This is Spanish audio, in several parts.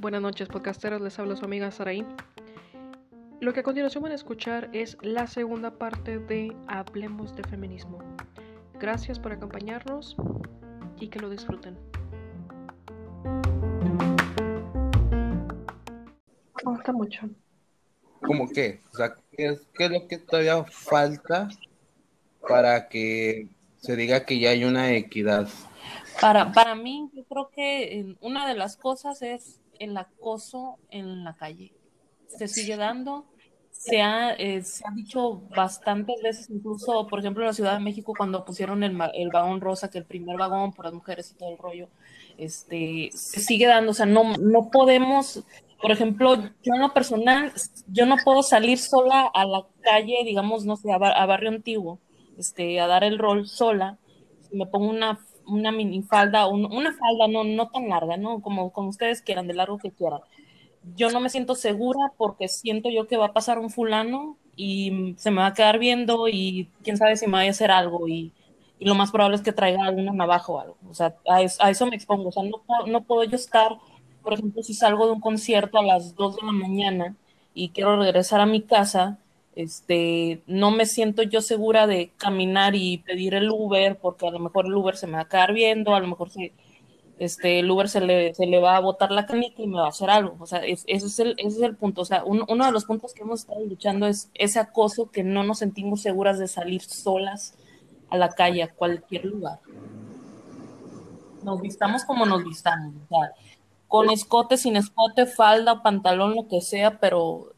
Buenas noches, podcasteros. Les habla su amiga Saraí. Lo que a continuación van a escuchar es la segunda parte de Hablemos de Feminismo. Gracias por acompañarnos y que lo disfruten. Me gusta mucho. ¿Cómo qué? O sea, ¿qué es, ¿qué es lo que todavía falta para que se diga que ya hay una equidad? Para, para mí, yo creo que una de las cosas es el acoso en la calle. Se sigue dando, se ha, eh, se ha dicho bastantes veces, incluso, por ejemplo, en la Ciudad de México, cuando pusieron el, el vagón rosa, que el primer vagón por las mujeres y todo el rollo, este, se sigue dando, o sea, no, no podemos, por ejemplo, yo en lo personal, yo no puedo salir sola a la calle, digamos, no sé, a, Barrio Antiguo, este, a dar el rol sola, me pongo una, una minifalda, una falda no, no tan larga, ¿no? Como, como ustedes quieran, de largo que quieran yo no me siento segura porque siento yo que va a pasar un fulano y se me va a quedar viendo y quién sabe si me vaya a hacer algo y, y lo más probable es que traiga alguna navaja o algo. O sea, a eso, a eso me expongo. O sea, no, no puedo yo estar, por ejemplo, si salgo de un concierto a las 2 de la mañana y quiero regresar a mi casa, este, no me siento yo segura de caminar y pedir el Uber porque a lo mejor el Uber se me va a quedar viendo, a lo mejor este, el Uber se le, se le va a botar la canica y me va a hacer algo. O sea, ese, es el, ese es el punto. O sea, uno de los puntos que hemos estado luchando es ese acoso que no nos sentimos seguras de salir solas a la calle, a cualquier lugar. Nos vistamos como nos vistamos. O sea, con escote, sin escote, falda, pantalón, lo que sea, pero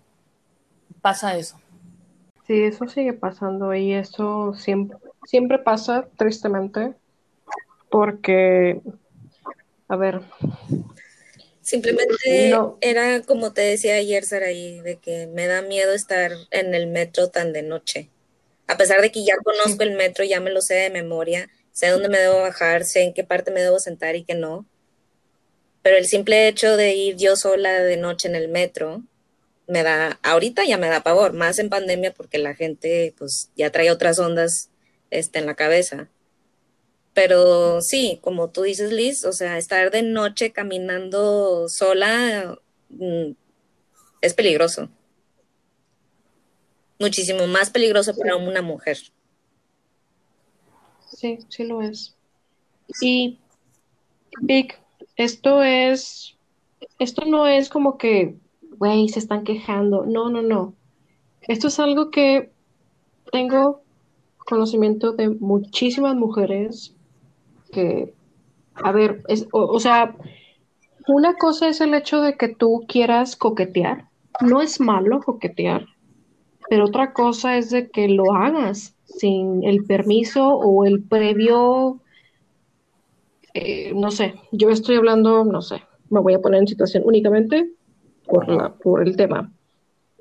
pasa eso. Sí, eso sigue pasando y eso siempre, siempre pasa, tristemente, porque a ver. Simplemente era como te decía ayer, Saraí, de que me da miedo estar en el metro tan de noche. A pesar de que ya conozco el metro, ya me lo sé de memoria, sé dónde me debo bajar, sé en qué parte me debo sentar y qué no. Pero el simple hecho de ir yo sola de noche en el metro me da, ahorita ya me da pavor, más en pandemia porque la gente pues ya trae otras ondas este, en la cabeza. Pero sí, como tú dices, Liz, o sea, estar de noche caminando sola mm, es peligroso. Muchísimo más peligroso para una mujer. Sí, sí lo es. Y, Vic, esto es, esto no es como que, güey, se están quejando. No, no, no. Esto es algo que tengo conocimiento de muchísimas mujeres que, a ver, es, o, sea, una cosa es el hecho de que tú quieras coquetear. No es malo coquetear, pero otra cosa es de que lo hagas sin el permiso o el previo, eh, no sé, yo estoy hablando, no sé, me voy a poner en situación únicamente por, la, por el tema.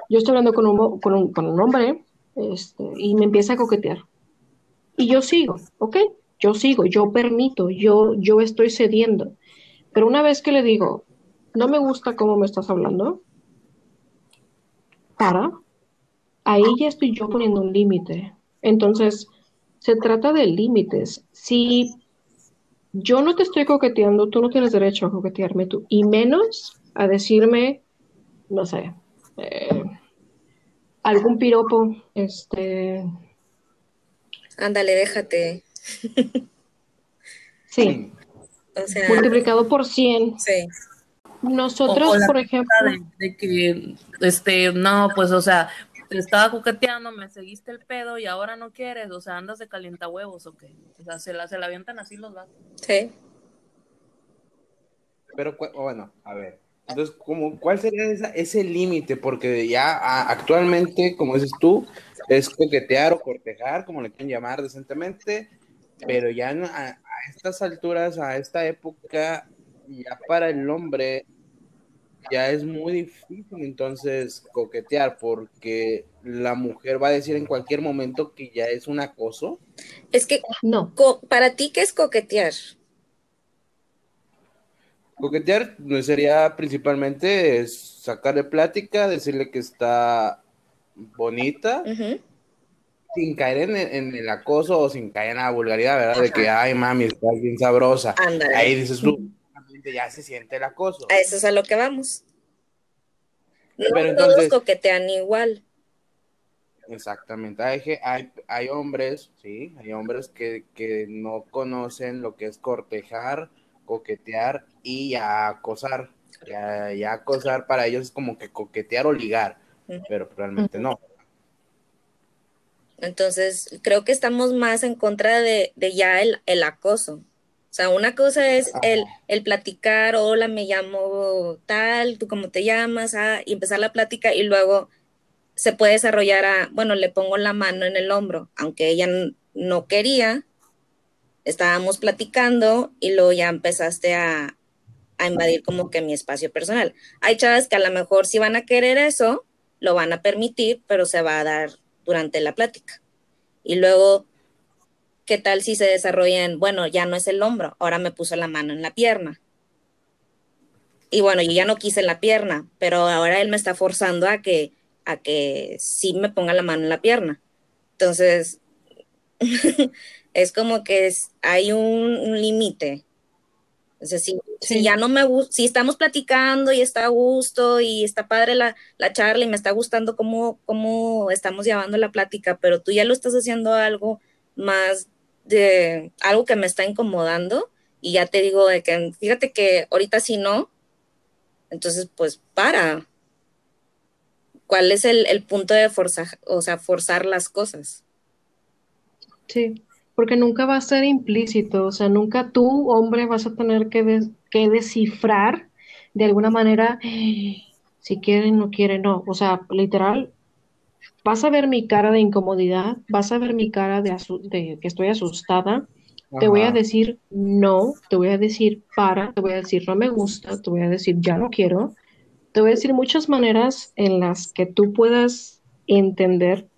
Yo estoy hablando con un, con un, con un hombre este, y me empieza a coquetear. Y yo sigo, ¿ok? yo sigo, yo permito, yo, yo estoy cediendo. Pero una vez que le digo, no me gusta cómo me estás hablando, para, ahí ya estoy yo poniendo un límite. Entonces, se trata de límites. Si yo no te estoy coqueteando, tú no tienes derecho a coquetearme tú, y menos a decirme, no sé, eh, algún piropo, este... Ándale, déjate. Sí. Multiplicado por 100. Sí. Nosotros, por ejemplo. De, que, este, no, pues, o sea, te estaba coqueteando, me seguiste el pedo y ahora no quieres, o sea, andas de calienta huevos o qué. O sea, se la, se la avientan así los gatos. Sí. Pero, bueno, a ver. Entonces, ¿cómo, ¿cuál sería ese límite? Porque ya actualmente, como dices tú, es coquetear o cortejar, como le quieren llamar decentemente, pero ya a, estas alturas, a esta época, ya para el hombre ya es muy difícil entonces coquetear porque la mujer va a decir en cualquier momento que ya es un acoso. Es que no. para ti qué es coquetear? Coquetear sería principalmente sacarle plática, decirle que está bonita, sin caer en, en el acoso o sin caer en la vulgaridad, ¿verdad? De que, ay, mami, estás bien sabrosa. Ándale. Ahí dices tú, ya se siente el acoso. A eso es a lo que vamos. No Pero todos entonces- coquetean igual. Exactamente. Hay, hay hombres, sí, hay hombres que, que no conocen lo que es cortejar, coquetear y ya acosar. Ya, ya acosar para ellos es como que coquetear o ligar, pero realmente no. Entonces, creo que estamos más en contra de, de ya el, el acoso. O sea, una cosa es el, el platicar, hola, me llamo tal, tú cómo te llamas, ah, y empezar la plática y luego se puede desarrollar a, bueno, le pongo la mano en el hombro, aunque ella no quería, estábamos platicando y luego ya empezaste a, a invadir como que mi espacio personal. Hay chavas que a lo mejor si van a querer eso, lo van a permitir, pero se va a dar durante la plática. Y luego, ¿qué tal si se desarrollan? Bueno, ya no es el hombro, ahora me puso la mano en la pierna. Y bueno, yo ya no quise la pierna, pero ahora él me está forzando a que, a que sí me ponga la mano en la pierna. Entonces, es como que es- hay un, un límite. O sea, si, si ya no me gusta, si estamos platicando y está a gusto y está padre la, la charla y me está gustando cómo, cómo estamos llevando la plática, pero tú ya lo estás haciendo algo más de algo que me está incomodando y ya te digo de que fíjate que ahorita sí no, entonces pues para. ¿Cuál es el, el punto de forzar, o sea, forzar las cosas? Sí, porque nunca va a ser implícito, o sea, nunca tú, hombre, vas a tener que, des- que descifrar de alguna manera si quieren, no quieren, no. O sea, literal, vas a ver mi cara de incomodidad, vas a ver mi cara de, que estoy asustada, te voy a decir no, te voy a decir para, te voy a decir no me gusta, te voy a decir ya no quiero, te voy a decir muchas maneras en las que tú puedas entender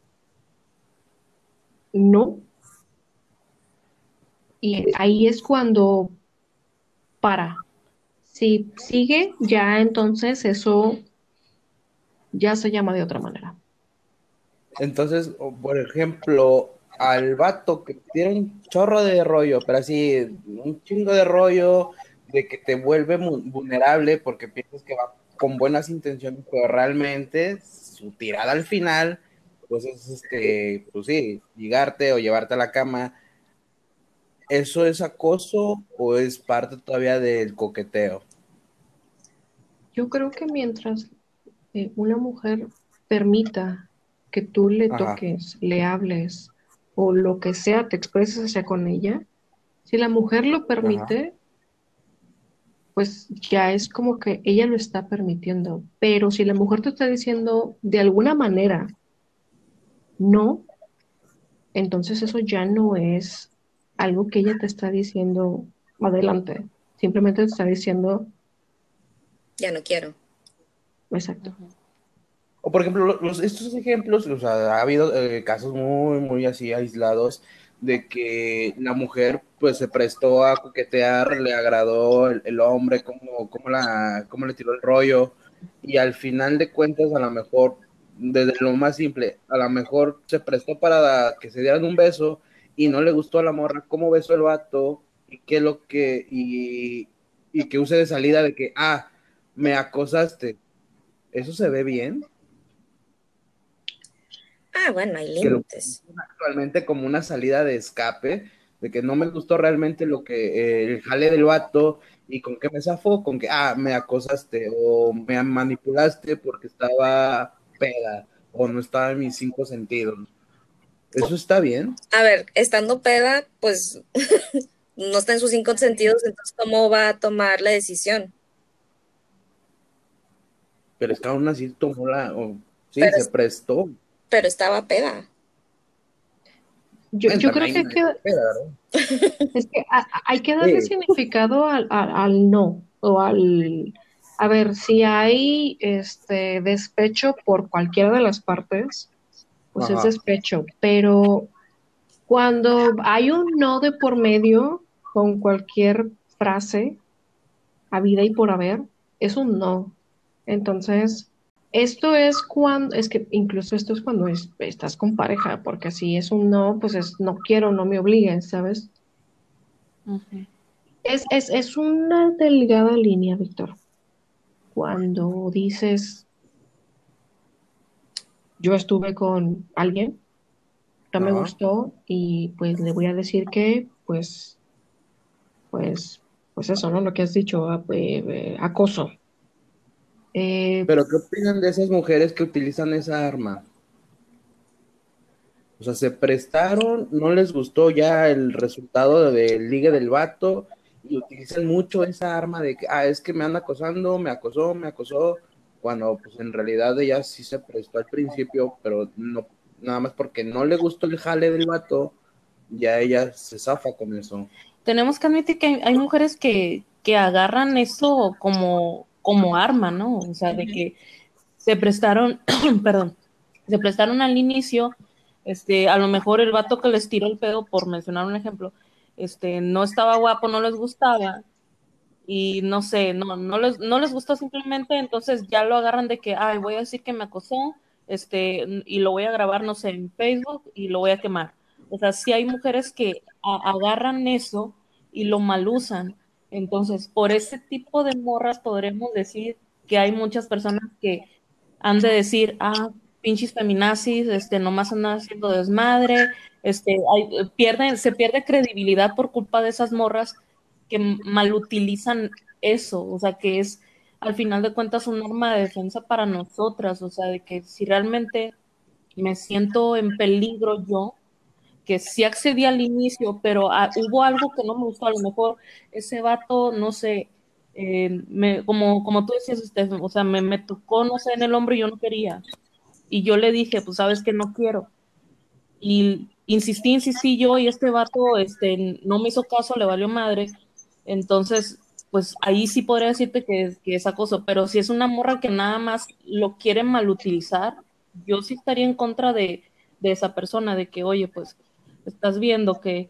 no. Y ahí es cuando para. Si sigue, ya entonces eso ya se llama de otra manera. Entonces, por ejemplo, al vato que tiene un chorro de rollo, pero así, un chingo de rollo, de que te vuelve vulnerable porque piensas que va con buenas intenciones, pero realmente su tirada al final, pues es este, pues sí, llegarte o llevarte a la cama. ¿Eso es acoso o es parte todavía del coqueteo? Yo creo que mientras eh, una mujer permita que tú le Ajá. toques, le hables o lo que sea, te expreses hacia con ella, si la mujer lo permite, pues ya es como que ella lo está permitiendo. Pero si la mujer te está diciendo de alguna manera no, entonces eso ya no es algo que ella te está diciendo adelante. Simplemente te está diciendo, Ya no quiero. exacto. O por ejemplo, lo- los, estos ejemplos, o sea, ha habido eh, casos muy, muy así aislados de que la mujer pues se prestó a coquetear, le agradó el, el hombre, cómo, cómo, la, cómo le tiró el rollo, y al final de cuentas a lo mejor, desde lo más simple, a lo mejor se prestó para que se dieran un beso y no le gustó a la morra cómo besó el vato y qué lo que, y, y que use de salida de que, ah, me acosaste. ¿Eso se ve bien? Ah, bueno, hay límites. actualmente como una salida de escape, de que no me gustó realmente lo que eh, el jale del vato y con qué me zafó, con que, ah, me acosaste o me manipulaste porque estaba peda o no estaba en mis cinco sentidos. ¿Eso está bien? A ver, estando peda, pues no está en sus cinco sentidos, entonces ¿cómo va a tomar la decisión? Pero es que aún así tomó la... o- sí, Pero se es- prestó. Pero estaba peda. Yo, yo creo que, hay que- es que a- hay que darle Sí. significado al, al- al no o al... A ver, si hay este despecho por cualquiera de las partes, pues es despecho, pero cuando hay un no de por medio con cualquier frase, a vida y por haber, es un no. Entonces, Esto es cuando, es que incluso esto es cuando es- estás con pareja, porque si es un no, pues es no quiero, no me obliguen, ¿sabes? Es, es, es una delgada línea, Víctor. Cuando dices, yo estuve con alguien, no me Ajá. gustó y pues le voy a decir que, pues, pues, pues eso, ¿no? Lo que has dicho, ah, eh, eh, acoso. Eh, Pero ¿qué opinan de esas mujeres que utilizan esa arma? O sea, se prestaron, no les gustó ya el resultado del ligue del vato y utilizan mucho esa arma de que, ah, es que me anda acosando, me acosó, me acosó, cuando pues en realidad ella sí se prestó al principio, pero no, nada más porque no le gustó el jale del vato, ya ella se zafa con eso. Tenemos que admitir que hay, hay mujeres que, que agarran eso como, como arma, ¿no? O sea, de que se prestaron, perdón, se prestaron al inicio, este, a lo mejor el vato que les tiró el pedo, por mencionar un ejemplo, este, no estaba guapo, no les gustaba, y no sé, no, no les, no les gustó simplemente, entonces ya lo agarran de que, ay, voy a decir que me acosó, este, y lo voy a grabar, no sé, en Facebook y lo voy a quemar. O sea, sí hay mujeres que agarran eso y lo malusan. Entonces, por ese tipo de morras podremos decir que hay muchas personas que han de decir, ah, pinches feminazis, este, nomás andan haciendo desmadre, este, hay- pierden, se pierde credibilidad por culpa de esas morras que malutilizan eso, o sea, que es al final de cuentas un arma de defensa para nosotras, o sea, de que si realmente me siento en peligro yo, que sí accedí al inicio, pero ah, hubo algo que no me gustó, a lo mejor ese vato, no sé, eh, me, como, como tú decías, Steph, o sea, me, me tocó, no sé, en el hombro y yo no quería, y yo le dije, pues sabes que no quiero, y insistí, insistí yo, y este vato, este, no me hizo caso, le valió madre, entonces, pues ahí sí podría decirte que, que es acoso, pero si es una morra que nada más lo quiere malutilizar, yo sí estaría en contra de, de esa persona, de que, oye, pues estás viendo que,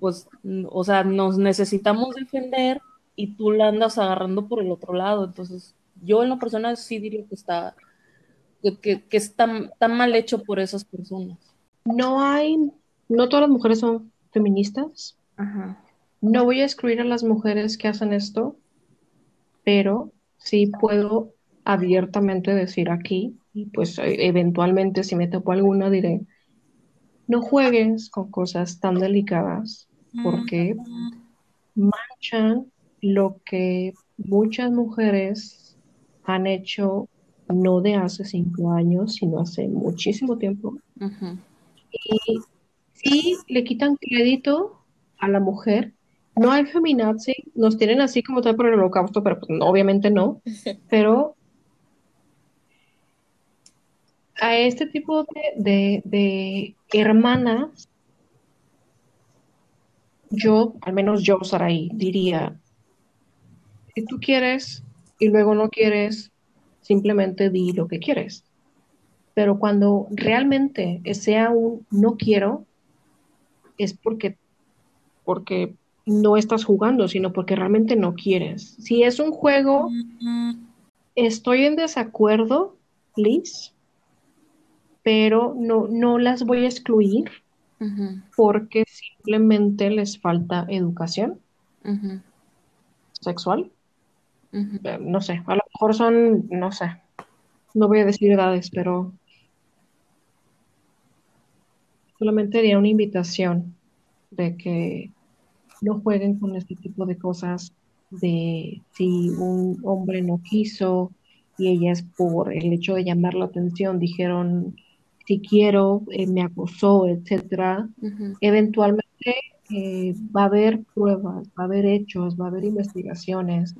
pues, o sea, nos necesitamos defender y tú la andas agarrando por el otro lado. Entonces, yo en lo personal sí diría que está, que, que, que está tan mal hecho por esas personas. no hay, no todas las mujeres son feministas. Ajá. No voy a excluir a las mujeres que hacen esto, pero sí puedo abiertamente decir aquí, y pues e- eventualmente si me topo alguna diré, no juegues con cosas tan delicadas porque manchan lo que muchas mujeres han hecho no de hace cinco años, sino hace muchísimo tiempo. Y sí le quitan crédito a la mujer. No hay feminazi, nos tienen así como tal por el holocausto, pero pues, no, obviamente no. Pero a este tipo de, de- de hermanas, yo, al menos yo, Saraí, diría, si tú quieres y luego no quieres, simplemente di lo que quieres. Pero cuando realmente sea un no quiero, es porque, porque no estás jugando, sino porque realmente no quieres. Si es un juego, estoy en desacuerdo, Liz, pero no, no las voy a excluir porque simplemente les falta educación sexual. Eh, No sé, a lo mejor son, no sé, no voy a decir edades, pero solamente haría una invitación de que no jueguen con este tipo de cosas de si un hombre no quiso y ellas por el hecho de llamar la atención dijeron si quiero, eh, me acosó, etcétera. Eventualmente eh, va a haber pruebas, va a haber hechos, va a haber investigaciones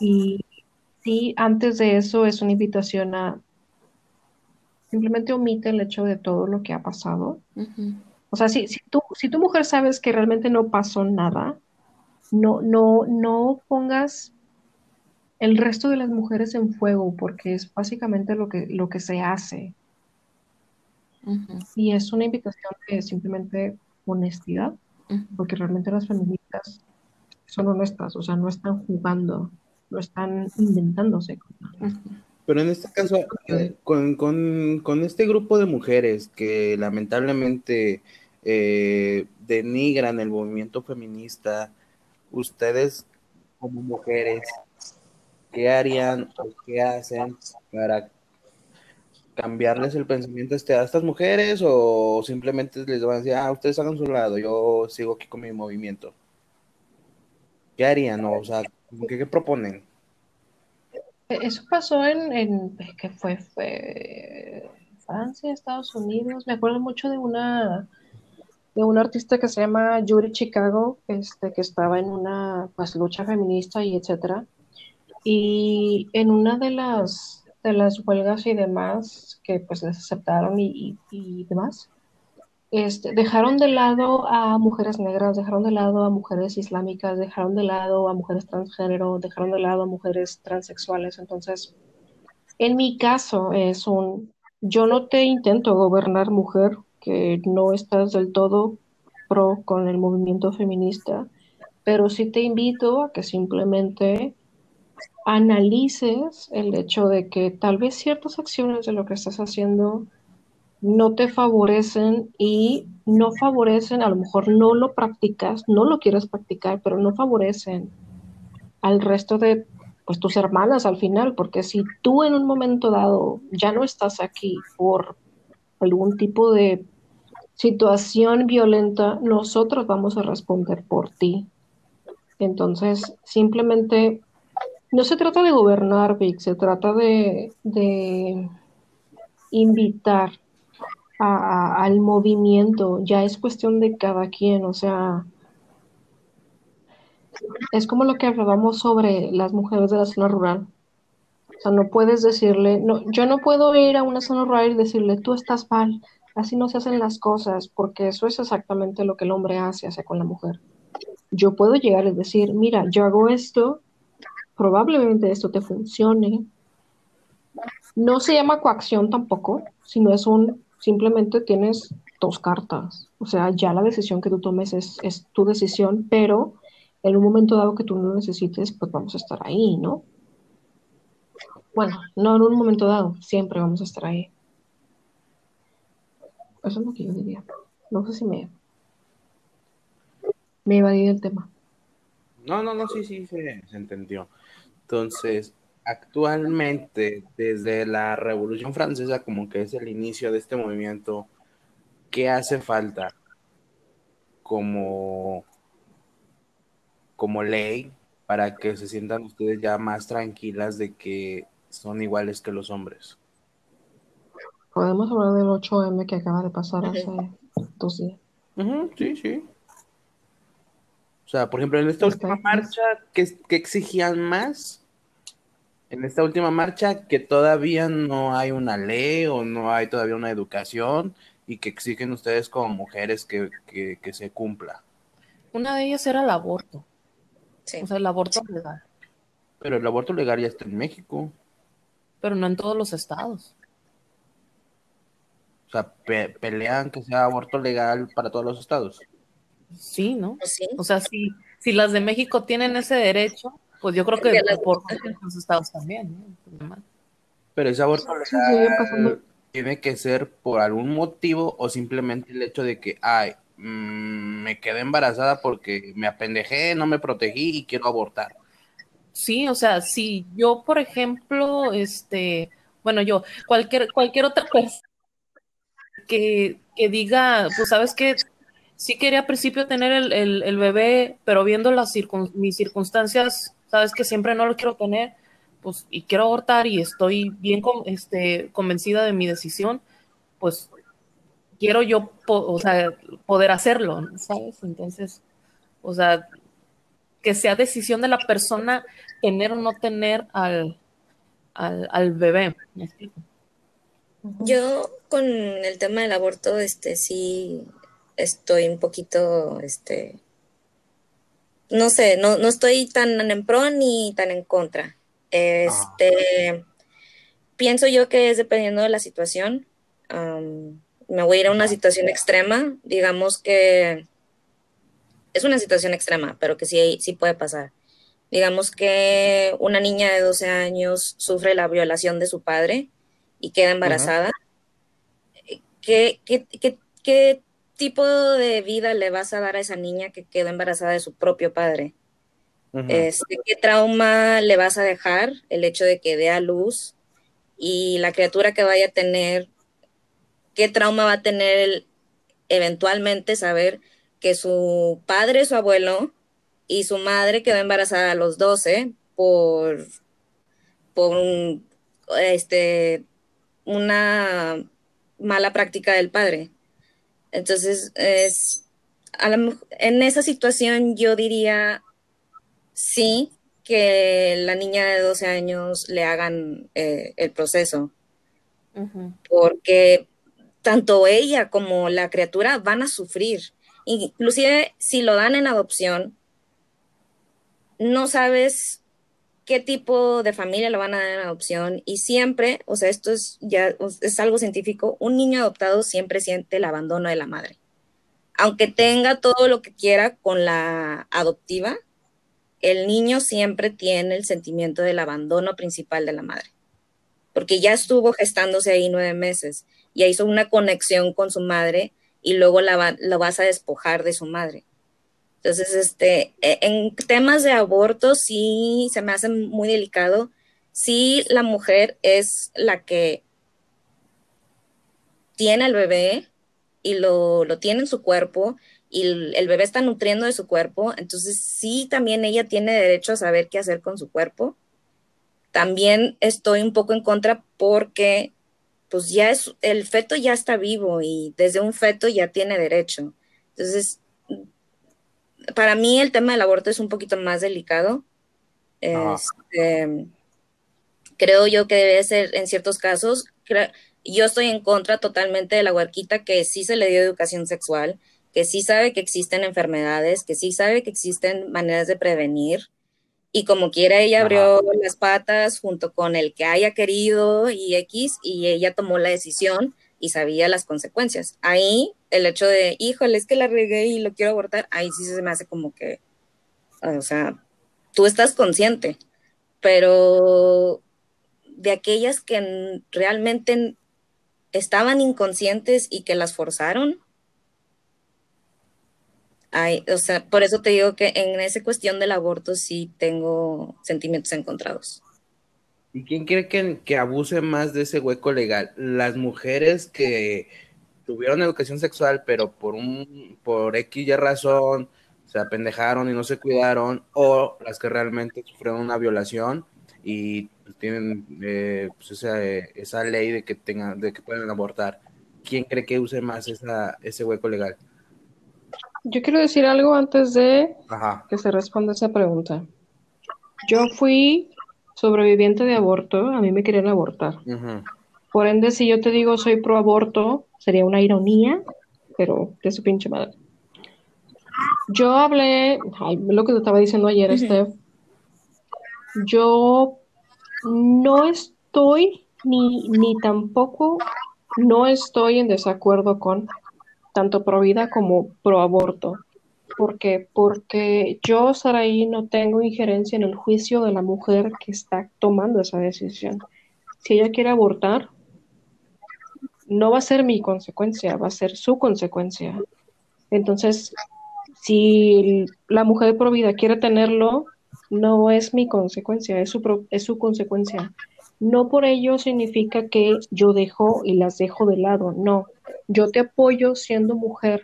y sí, antes de eso es una invitación a simplemente omite el hecho de todo lo que ha pasado. O sea, si, si tú, si tu mujer sabes que realmente no pasó nada, no, no, no pongas el resto de las mujeres en fuego, porque es básicamente lo que, lo que se hace. Y es una invitación de simplemente honestidad, porque realmente las feministas son honestas, o sea, no están jugando, no están inventándose cosas. Ujú. Pero en este caso, eh, con, con, con, este grupo de mujeres que lamentablemente eh, denigran el movimiento feminista, ustedes como mujeres, ¿qué harían o qué hacen para cambiarles el pensamiento este, a estas mujeres o simplemente les van a decir, ah, ustedes hagan su lado, yo sigo aquí con mi movimiento? ¿Qué harían? O sea, ¿qué, proponen? Eso pasó en, en ¿qué fue? fue Francia, Estados Unidos. Me acuerdo mucho de una de un artista que se llama Yuri Chicago, este, que estaba en una pues, lucha feminista y etcétera. Y en una de las, de las huelgas y demás, que pues les aceptaron y, y, demás, este, dejaron de lado a mujeres negras, dejaron de lado a mujeres islámicas, dejaron de lado a mujeres transgénero, dejaron de lado a mujeres transexuales. Entonces, en mi caso es un, yo no te intento gobernar mujer, que no estás del todo pro con el movimiento feminista, pero sí te invito a que simplemente analices el hecho de que tal vez ciertas acciones de lo que estás haciendo no te favorecen y no favorecen, a lo mejor no lo practicas, no lo quieres practicar, pero no favorecen al resto de pues tus hermanas al final, porque si tú en un momento dado ya no estás aquí por algún tipo de situación violenta, nosotros vamos a responder por ti. Entonces, simplemente no se trata de gobernar, Vic, se trata de, invitar al movimiento. Ya es cuestión de cada quien, o sea, es como lo que hablábamos sobre las mujeres de la zona rural. O sea, no puedes decirle, no, yo no puedo ir a una zona rural y decirle, tú estás mal, Así no se hacen las cosas, porque eso es exactamente lo que el hombre hace con la mujer. Yo puedo llegar y decir, mira, yo hago esto, probablemente esto te funcione. No se llama coacción tampoco, sino es un, simplemente tienes dos cartas. O sea, ya la decisión que tú tomes es, es tu decisión, pero en un momento dado que tú no necesites, pues vamos a estar ahí, ¿no? Bueno, no en un momento dado, siempre vamos a estar ahí. Eso es lo que yo diría. No sé si me, me evadí del tema. No, no, no, sí, sí, se, se entendió. Entonces, actualmente, desde la Revolución Francesa, como que es el inicio de este movimiento, ¿qué hace falta como, como ley para que se sientan ustedes ya más tranquilas de que son iguales que los hombres? Podemos hablar del 8M que acaba de pasar hace dos días. sí, sí. O sea, por ejemplo, en esta última marcha, ¿qué, exigían más? En esta última marcha, que todavía no hay una ley o no hay todavía una educación y que exigen ustedes como mujeres que, que se cumpla. Una de ellas era el aborto. Sí. O sea, el aborto legal. Pero el aborto legal ya está en México. Pero no en todos los estados. O sea, pelean que sea aborto legal para todos los estados. Sí, ¿no? O sea, si, si las de México tienen ese derecho, pues yo creo que por los estados también, ¿no? Pero ese aborto legal tiene que ser por algún motivo o simplemente el hecho de que, ay, mm, me quedé embarazada porque me apendejé, no me protegí y quiero abortar. Sí, o sea, si yo, por ejemplo, este, bueno, yo, cualquier, cualquier otra persona que, diga, pues sabes que sí quería al principio tener el, bebé, pero viendo las mis circunstancias, sabes que siempre no lo quiero tener, pues y quiero abortar y estoy bien este, convencida de mi decisión, pues quiero yo o sea, poder hacerlo, ¿sabes? Entonces, o sea, que sea decisión de la persona tener o no tener al, al, al bebé. ¿me explico? Yo con el tema del aborto, este, sí estoy un poquito, este, no sé, no, no estoy tan en pro ni tan en contra. Este, pienso yo que es dependiendo de la situación. me voy a ir a una situación extrema, digamos que es una situación extrema, pero que sí, sí puede pasar. Digamos que una niña de 12 años sufre la violación de su padre y queda embarazada. ¿Qué, qué, qué, qué tipo de vida le vas a dar a esa niña que quedó embarazada de su propio padre? Este, ¿Qué trauma le vas a dejar el hecho de que dé a luz y la criatura que vaya a tener, qué trauma va a tener eventualmente saber que su padre, su abuelo y su madre quedó embarazada a los 12 por, por este, una mala práctica del padre. Entonces, es, en esa situación yo diría sí que la niña de 12 años le hagan eh, el proceso, porque tanto ella como la criatura van a sufrir. Inclusive si lo dan en adopción, no sabes qué tipo de familia lo van a dar en adopción y siempre, o sea, esto es ya es algo científico, un niño adoptado siempre siente el abandono de la madre. Aunque tenga todo lo que quiera con la adoptiva, el niño siempre tiene el sentimiento del abandono principal de la madre, porque ya estuvo gestándose ahí nueve meses, ya hizo una conexión con su madre y luego la, vas a despojar de su madre. Entonces, este, e, en temas de aborto sí se me hace muy delicado. Sí, la mujer es la que tiene al bebé y lo, lo tiene en su cuerpo y el, bebé está nutriendo de su cuerpo, entonces sí también ella tiene derecho a saber qué hacer con su cuerpo. También estoy un poco en contra porque pues ya es, el feto ya está vivo y desde un feto ya tiene derecho. Entonces, para mí el tema del aborto es un poquito más delicado. Este, creo yo que debe ser en ciertos casos. yo estoy en contra totalmente de la huerquita que sí se le dio educación sexual, que sí sabe que existen enfermedades, que sí sabe que existen maneras de prevenir. Y como quiera, ella abrió las patas junto con el que haya querido y X, y ella tomó la decisión y sabía las consecuencias. Ahí el hecho de, híjole, es que la regué y lo quiero abortar, ahí sí se me hace como que, o sea, tú estás consciente, pero de aquellas que realmente estaban inconscientes y que las forzaron, o sea, por eso te digo que en esa cuestión del aborto sí tengo sentimientos encontrados. ¿Y quién cree que, que abuse más de ese hueco legal? ¿Las mujeres que tuvieron educación sexual, pero por un por X y razón se apendejaron y no se cuidaron, o las que realmente sufrieron una violación y tienen eh, pues esa, esa, ley de que tengan, de que pueden abortar? ¿Quién cree que use más esa, ese hueco legal? Yo quiero decir algo antes de que se responda esa pregunta. Yo fui sobreviviente de aborto, a mí me querían abortar. Por ende, si yo te digo soy pro aborto, sería una ironía, pero de su pinche madre. Yo hablé, lo que te estaba diciendo ayer, Steph. Yo no estoy ni, ni tampoco no estoy en desacuerdo con tanto pro vida como pro aborto. ¿Por qué? Porque yo, Saraí, no tengo injerencia en el juicio de la mujer que está tomando esa decisión. Si ella quiere abortar, no va a ser mi consecuencia, va a ser su consecuencia. Entonces, si la mujer pro vida quiere tenerlo, no es mi consecuencia, es su, es su consecuencia. No por ello significa que yo dejo y las dejo de lado, no yo te apoyo siendo mujer,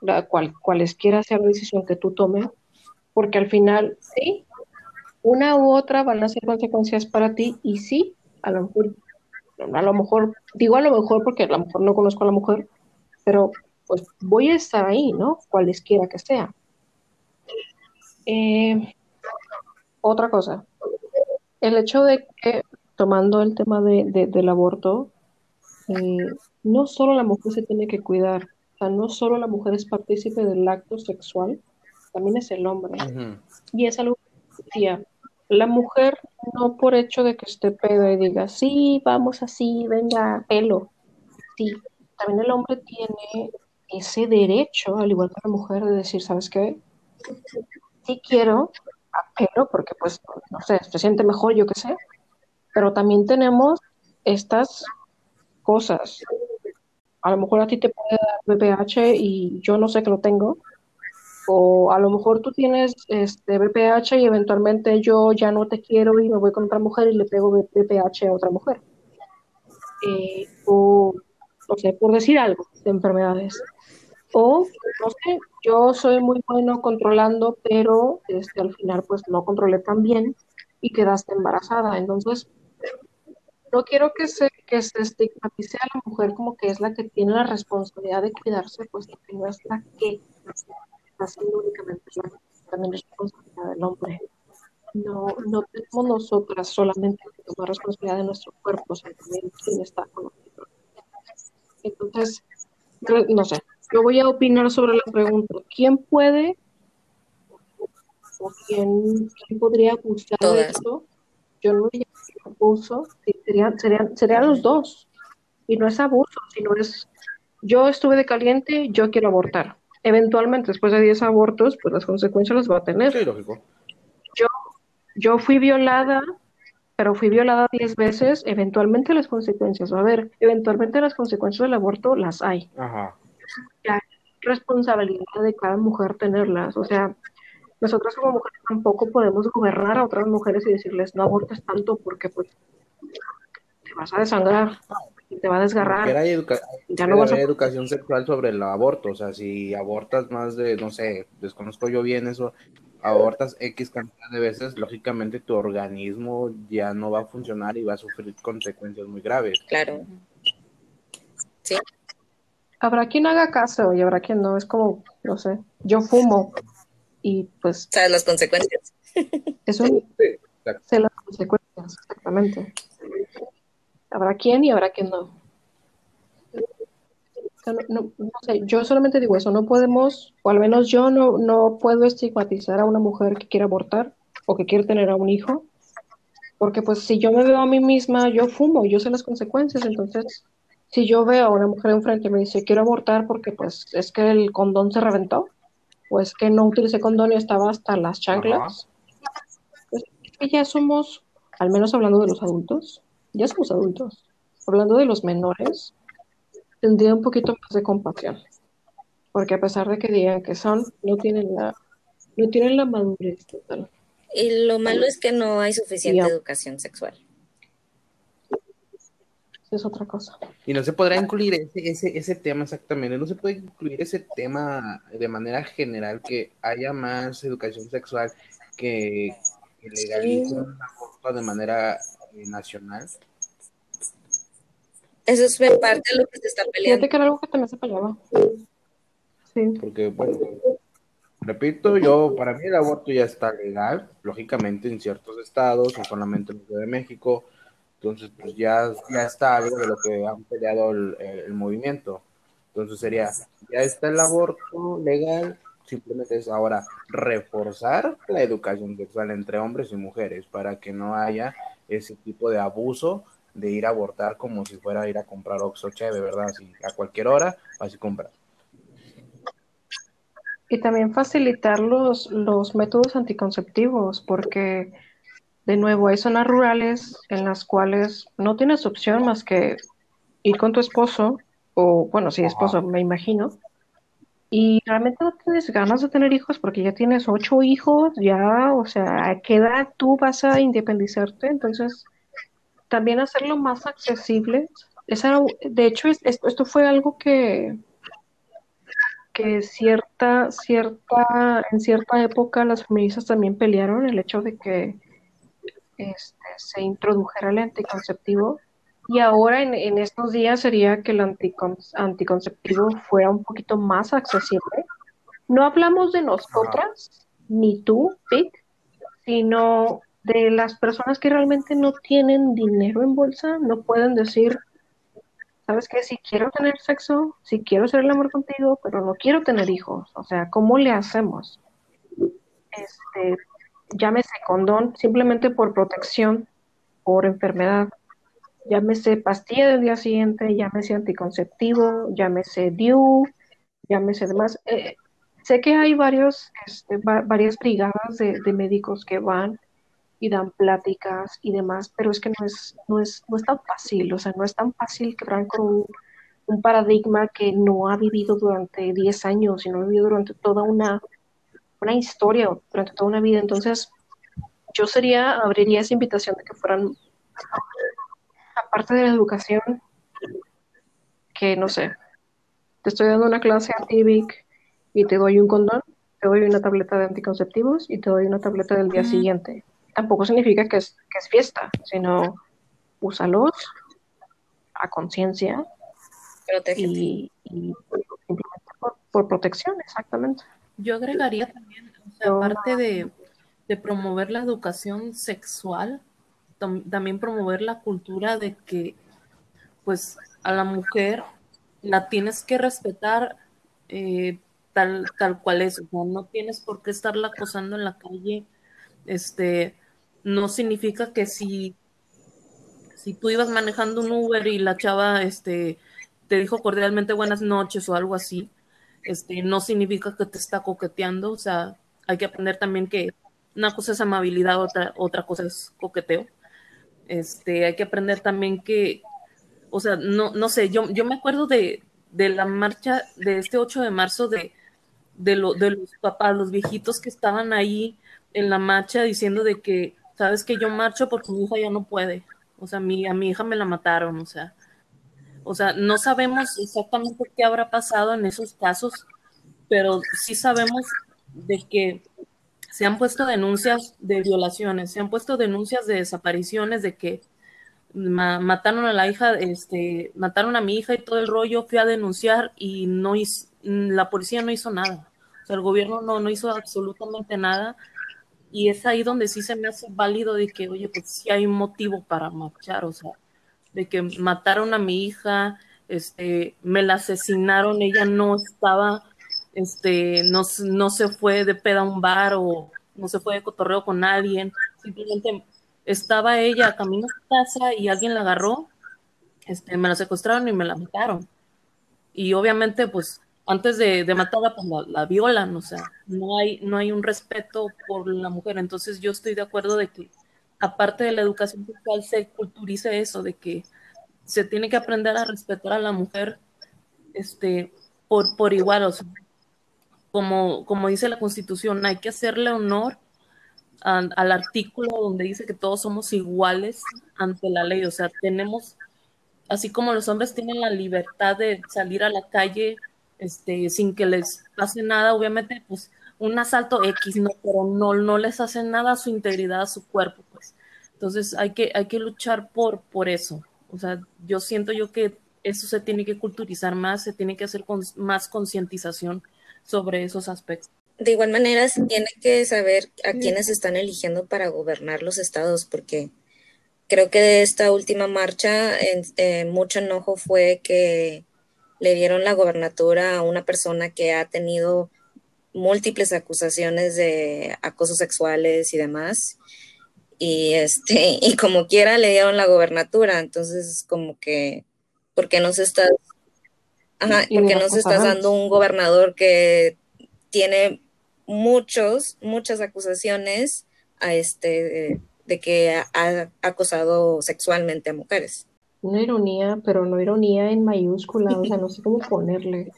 la cual, cualesquiera sea la decisión que tú tomes, porque al final, sí, una u otra van a ser consecuencias para ti y sí, a lo mejor, a lo mejor, digo a lo mejor porque a lo mejor no conozco a la mujer, pero pues voy a estar ahí, ¿no? Cualesquiera que sea. Eh, otra cosa, el hecho de que, tomando el tema de, del aborto, eh, no solo la mujer se tiene que cuidar, sea, no solo la mujer es partícipe del acto sexual, también es el hombre. Y es algo que decía, la mujer no por hecho de que esté pedo y diga, sí, vamos así, venga, pelo. Sí, también el hombre tiene ese derecho, al igual que la mujer, de decir, ¿sabes qué? Sí quiero a pero porque pues, no sé, se siente mejor, yo qué sé. Pero también tenemos estas cosas. A lo mejor a ti te puede dar VPH y yo no sé que lo tengo. O a lo mejor tú tienes este VPH y eventualmente yo ya no te quiero y me voy con otra mujer y le pego VPH a otra mujer. Eh, o, no sé, por decir algo de enfermedades. O, no sé, yo soy muy bueno controlando, pero este, al final pues no controlé tan bien y quedaste embarazada. Entonces, no quiero que se, que se estigmatice a la mujer como que es la que tiene la responsabilidad de cuidarse, pues que no es la que está haciendo únicamente la, también es responsabilidad del hombre. No, no tenemos nosotras solamente que tomar responsabilidad de nuestro cuerpo, sino también quién está con nosotros. Entonces, no sé, yo voy a opinar sobre la pregunta. ¿Quién puede o quién, quién podría abusar de esto? Yo no diría abuso, serían, serían, serían los dos. Y no es abuso, sino es, yo estuve de caliente, yo quiero abortar. Eventualmente, después de 10 abortos, pues las consecuencias las va a tener. Sí, lógico. Yo, yo fui violada, pero fui violada 10 veces, eventualmente las consecuencias, va a haber, eventualmente las consecuencias del aborto las hay. Ajá. La responsabilidad de cada mujer tenerlas, o sea, nosotros como mujeres tampoco podemos gobernar a otras mujeres y decirles no abortes tanto porque pues te vas a desangrar te va a desgarrar. Educa ya no vas a... educación sexual sobre el aborto, o sea, si abortas más de, no sé, desconozco yo bien eso, abortas X cantidad de veces, lógicamente tu organismo ya no va a funcionar y va a sufrir consecuencias muy graves. Claro. Sí. Habrá quien haga caso y habrá quien no, es como, no sé, yo fumo y pues... ¿Sabes las consecuencias? Eso sé las consecuencias, exactamente. Habrá quien y habrá quien no. No, no, sé, yo solamente digo eso, no podemos, o al menos yo no, no puedo estigmatizar a una mujer que quiere abortar o que quiere tener a un hijo, porque pues si yo me veo a mí misma, yo fumo, yo sé las consecuencias, entonces si yo veo a una mujer enfrente y me dice quiero abortar porque pues es que el condón se reventó, o es que no utilicé condón y estaba hasta las chanclas, pues ya somos, al menos hablando de los adultos, ya somos adultos. Hablando de los menores, tendría un poquito más de compasión. Porque a pesar de que digan que son, no tienen la, no tienen la madurez total. Y lo malo es que no hay suficiente educación sexual. Es otra cosa. Y no se podrá incluir ese, ese, ese tema exactamente, no se puede incluir ese tema de manera general, que haya más educación sexual que, que legalice un aborto de manera nacional. Eso es parte de lo que se está peleando. Fíjate que era algo que también se peleaba. Sí. Porque, bueno, repito, yo, para mí el aborto ya está legal, lógicamente en ciertos estados, no solamente en la Ciudad de México, entonces pues ya, ya está algo de lo que han peleado el, el movimiento. Entonces sería, ya está el aborto legal, simplemente es ahora reforzar la educación sexual entre hombres y mujeres para que no haya ese tipo de abuso de ir a abortar como si fuera a ir a comprar Oxo Cheve, ¿verdad? Así, a cualquier hora vas y compras. Y también facilitar los, los métodos anticonceptivos, porque de nuevo hay zonas rurales en las cuales no tienes opción más que ir con tu esposo, o bueno, sí, esposo, me imagino, y realmente no tienes ganas de tener hijos porque ya tienes ocho hijos, ya, o sea, ¿a qué edad tú vas a independizarte? Entonces, también hacerlo más accesible. Esa, de hecho, esto, esto fue algo que, que cierta, cierta, en cierta época las feministas también pelearon el hecho de que este, se introdujera el anticonceptivo y ahora en, en estos días sería que el anticonceptivo fuera un poquito más accesible. No hablamos de nosotras, ni tú, Vic, sino de las personas que realmente no tienen dinero en bolsa, no pueden decir, ¿sabes qué? Si quiero tener sexo, si quiero hacer el amor contigo, pero no quiero tener hijos. O sea, ¿cómo le hacemos? Este, llámese condón, simplemente por protección, por enfermedad. Llámese pastilla del día siguiente, llámese anticonceptivo, llámese DIU, llámese demás. Eh, sé que hay varios, este, va- varias brigadas de, de médicos que van y dan pláticas y demás, pero es que no es, no es, no es tan fácil, o sea, no es tan fácil quebrar con un, un paradigma que no ha vivido durante 10 años, sino ha vivido durante toda una, una historia, durante toda una vida. Entonces, yo sería, abriría esa invitación de que fueran, aparte de la educación, que no sé, te estoy dando una clase a ti, Vic, y te doy un condón, te doy una tableta de anticonceptivos y te doy una tableta del día siguiente. Tampoco significa que es, que es fiesta, sino úsalos a conciencia y, por, por protección, exactamente. Yo agregaría también, o sea, Yo- aparte de, de promover la educación sexual, también promover la cultura de que, pues, a la mujer la tienes que respetar eh, tal, tal cual es. No tienes por qué estarla acosando en la calle. Este, no significa que si, si tú ibas manejando un Uber y la chava, este, te dijo cordialmente buenas noches o algo así, este, no significa que te está coqueteando, o sea, hay que aprender también que una cosa es amabilidad, otra, otra cosa es coqueteo. Este, hay que aprender también que, o sea, no, no sé, yo, yo me acuerdo de, de la marcha de este 8 de marzo de, de, de los papás, los viejitos que estaban ahí en la marcha diciendo de que, sabes que yo marcho porque mi hija ya no puede, o sea, mi, a mi hija me la mataron, o sea, o sea, no sabemos exactamente qué habrá pasado en esos casos, pero sí sabemos de que se han puesto denuncias de violaciones, se han puesto denuncias de desapariciones, de que ma- mataron a la hija, este, mataron a mi hija y todo el rollo, fui a denunciar y no la policía no hizo nada. O sea, el gobierno no, no hizo absolutamente nada. Y es ahí donde sí se me hace válido de que, oye, pues sí hay un motivo para marchar, o sea, de que mataron a mi hija, este, me la asesinaron, ella no estaba, este, no, no se fue de peda a un bar o no se fue de cotorreo con alguien, simplemente estaba ella camino a casa y alguien la agarró, este, me la secuestraron y me la mataron. Y obviamente, pues, antes de, de matarla, pues la, la violan, o sea, no hay, no hay un respeto por la mujer. Entonces yo estoy de acuerdo de que, aparte de la educación sexual, se culturice eso, de que se tiene que aprender a respetar a la mujer este, por, por igual, o sea, como, como dice la Constitución, hay que hacerle honor a- al artículo donde dice que todos somos iguales ante la ley, o sea, tenemos, así como los hombres tienen la libertad de salir a la calle este, sin que les pase nada, obviamente, pues un asalto X, no, pero no, no les hace nada a su integridad, a su cuerpo, pues. Entonces hay que, hay que luchar por, por eso. O sea, yo siento yo que eso se tiene que culturizar más, se tiene que hacer con, más concientización sobre esos aspectos. De igual manera, se tiene que saber a quiénes están eligiendo para gobernar los estados, porque creo que de esta última marcha, en- eh, mucho enojo fue que le dieron la gobernatura a una persona que ha tenido múltiples acusaciones de acosos sexuales y demás. Y este, y como quiera le dieron la gobernatura, entonces como que, ¿por qué no se está, ajá, Y por qué de no se está acusar. dando un gobernador que tiene muchos, muchas acusaciones a este de que ha, ha acosado sexualmente a mujeres? Una ironía, pero no ironía en mayúscula, o sea, no sé cómo ponerle.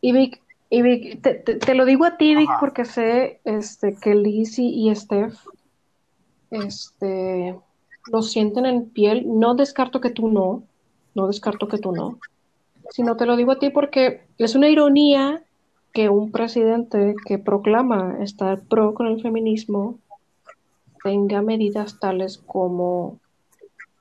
Y Vic, y Vic, te, te- te lo digo a ti, Vic, Ajá. porque sé este, que Lizzie y Steph este, lo sienten en piel. No descarto que tú no, no descarto que tú no, sino te lo digo a ti porque es una ironía que un presidente que proclama estar pro con el feminismo tenga medidas tales como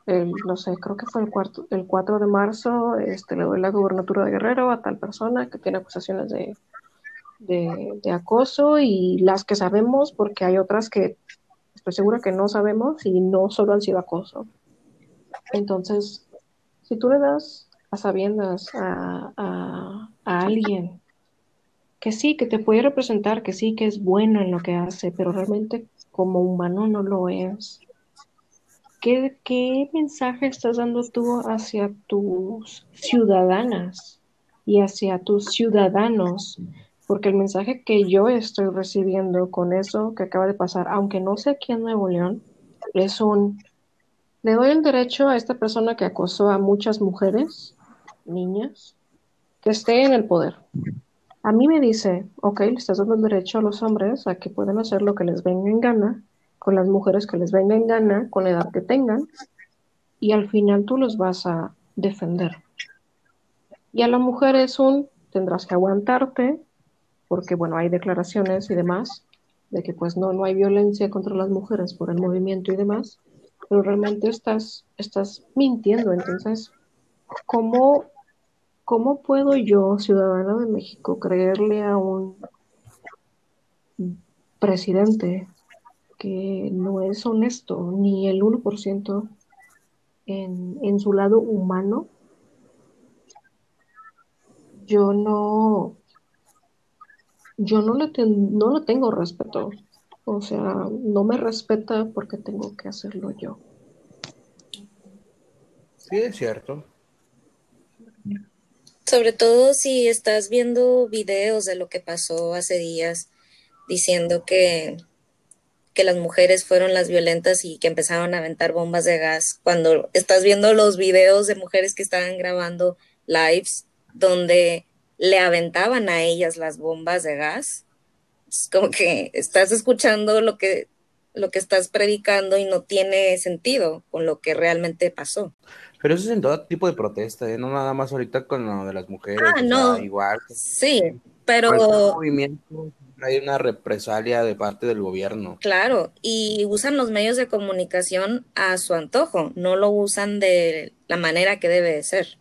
el, no sé, creo que fue el, cuarto, el 4 de marzo, este, le doy la gubernatura de Guerrero a tal persona que tiene acusaciones de, de, de acoso y las que sabemos, porque hay otras que estoy segura que no sabemos y no solo han sido acoso. Entonces, si tú le das a sabiendas a, a, alguien que sí, que te puede representar, que sí, que es bueno en lo que hace, pero realmente como humano no lo es. ¿Qué, qué mensaje estás dando tú hacia tus ciudadanas y hacia tus ciudadanos? Porque el mensaje que yo estoy recibiendo con eso que acaba de pasar, aunque no sé aquí en Nuevo León, es un, le doy el derecho a esta persona que acosó a muchas mujeres, niñas, que esté en el poder. A mí me dice, ok, le estás dando el derecho a los hombres a que puedan hacer lo que les venga en gana, con las mujeres que les venga en gana, con la edad que tengan, y al final tú los vas a defender. Y a la mujer es un, tendrás que aguantarte, porque bueno, hay declaraciones y demás, de que pues no, no hay violencia contra las mujeres por el movimiento y demás, pero realmente estás, estás mintiendo. Entonces, ¿cómo ¿Cómo puedo yo, ciudadana de México, creerle a un presidente que no es honesto ni el 1% en, en su lado humano? Yo no, yo no le, no le tengo respeto. O sea, no me respeta porque tengo que hacerlo yo. Sí, es cierto. Sobre todo si estás viendo videos de lo que pasó hace días, diciendo que, que las mujeres fueron las violentas y que empezaron a aventar bombas de gas, cuando estás viendo los videos de mujeres que estaban grabando lives donde le aventaban a ellas las bombas de gas, es como que estás escuchando lo que, lo que estás predicando y no tiene sentido con lo que realmente pasó. Pero eso es en todo tipo de protesta, ¿eh? no nada más ahorita con lo de las mujeres. Ah, no. igual. Sí, pero... movimiento hay una represalia de parte del gobierno. Claro, y usan los medios de comunicación a su antojo, no lo usan de la manera que debe de ser.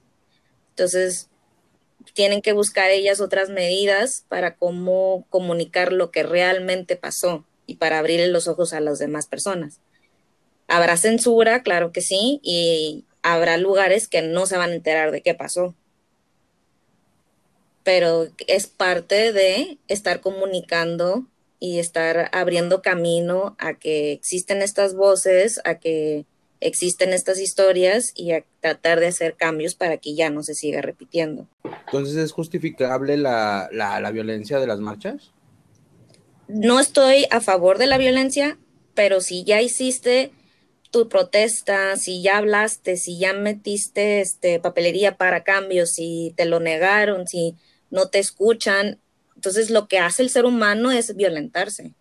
Entonces, tienen que buscar ellas otras medidas para cómo comunicar lo que realmente pasó y para abrirle los ojos a las demás personas. Habrá censura, claro que sí, y habrá lugares que no se van a enterar de qué pasó. Pero es parte de estar comunicando y estar abriendo camino a que existen estas voces, a que existen estas historias y a tratar de hacer cambios para que ya no se siga repitiendo. Entonces, ¿es justificable la, la violencia de las marchas? No estoy a favor de la violencia, pero si ya hiciste tu protesta, si ya hablaste, si ya metiste este, papelería para cambios, si te lo negaron, si no te escuchan, entonces lo que hace el ser humano es violentarse.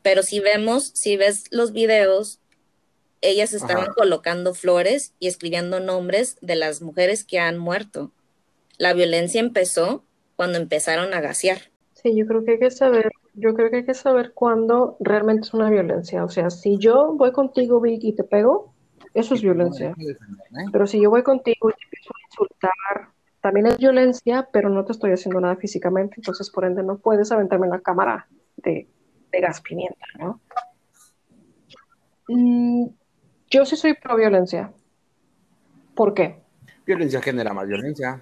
Pero si vemos, si ves los videos, ellas estaban colocando flores y escribiendo nombres de las mujeres que han muerto. La violencia empezó cuando empezaron a gasear. Sí, yo creo que hay que saber yo creo que hay que saber cuándo realmente es una violencia. O sea, si yo voy contigo, Vic, y te pego, eso es violencia. Pero si yo voy contigo y te empiezo a insultar, también es violencia, pero no te estoy haciendo nada físicamente. Entonces, por ende, no puedes aventarme en la cámara de, gas pimienta, ¿no? Mm, yo sí soy pro violencia. ¿Por qué? Violencia genera más violencia.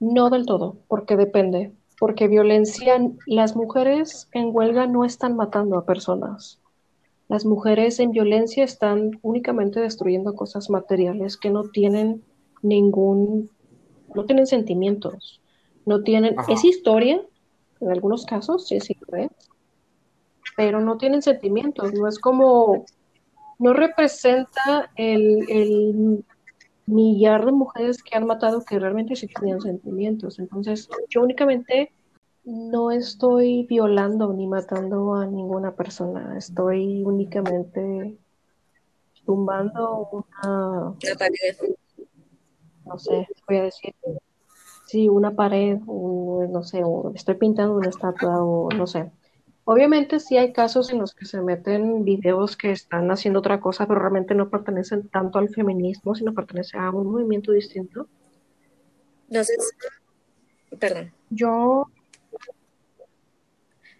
No del todo, porque depende porque violencia, las mujeres en huelga no están matando a personas. Las mujeres en violencia están únicamente destruyendo cosas materiales que no tienen ningún, no tienen sentimientos, no tienen, es historia, en algunos casos, sí, sí, pero no tienen sentimientos, no es como, no representa el, el millar de mujeres que han matado que realmente sí tenían sentimientos. Entonces, yo únicamente no estoy violando ni matando a ninguna persona, estoy únicamente tumbando una, no sé, voy a decir, sí, una pared, o no sé, o estoy pintando una estatua, o no sé. Obviamente sí hay casos en los que se meten videos que están haciendo otra cosa, pero realmente no pertenecen tanto al feminismo, sino pertenecen a un movimiento distinto. No sé, perdón. Yo...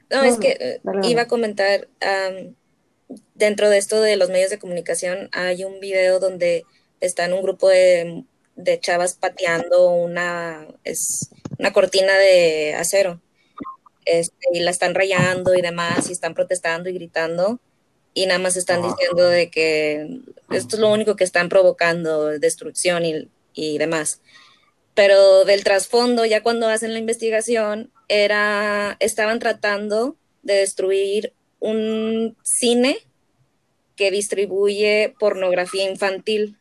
No, es que eh, iba a comentar, dentro de esto de los medios de comunicación hay un video donde están un grupo de, de chavas pateando una, es, una cortina de acero este, y la están rayando y demás, y están protestando y gritando, y nada más están diciendo de que esto es lo único que están provocando, destrucción y, y demás. pero del trasfondo, ya cuando hacen la investigación, era, estaban tratando de destruir un cine que distribuye pornografía infantil.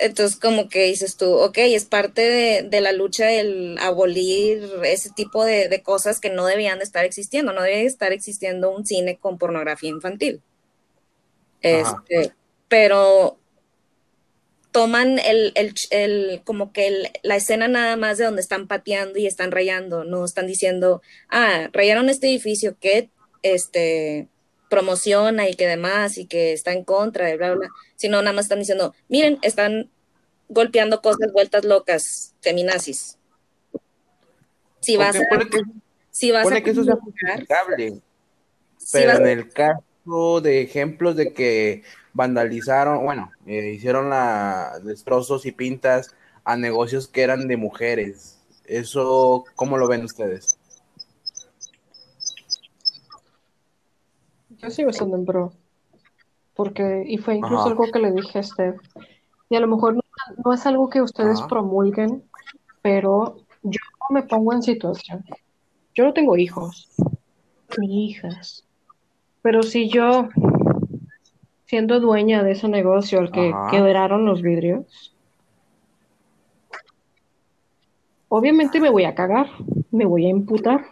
Entonces, como que dices tú, ok, es parte de, de la lucha el abolir ese tipo de, de, cosas que no debían de estar existiendo. No debe estar existiendo un cine con pornografía infantil. Este, pero toman el, el, el como que el, la escena nada más de donde están pateando y están rayando, no están diciendo, ah, rayaron este edificio que este promociona y que demás y que está en contra de bla, bla, sino nada más están diciendo, miren, están golpeando cosas vueltas locas, feminazis. Si vas a... Que, si vas a que eso sea justificable, si pero en el caso de ejemplos de que vandalizaron, bueno, eh, hicieron la, destrozos y pintas a negocios que eran de mujeres. ¿Eso cómo lo ven ustedes? Yo sigo estando en pro. Porque, y fue incluso Ajá. algo que le dije a Steph. Y a lo mejor no, no es algo que ustedes Ajá. promulguen, pero yo me pongo en situación. Yo no tengo hijos, ni hijas. Pero si yo, siendo dueña de ese negocio al que Ajá. quebraron los vidrios, obviamente me voy a cagar, me voy a imputar.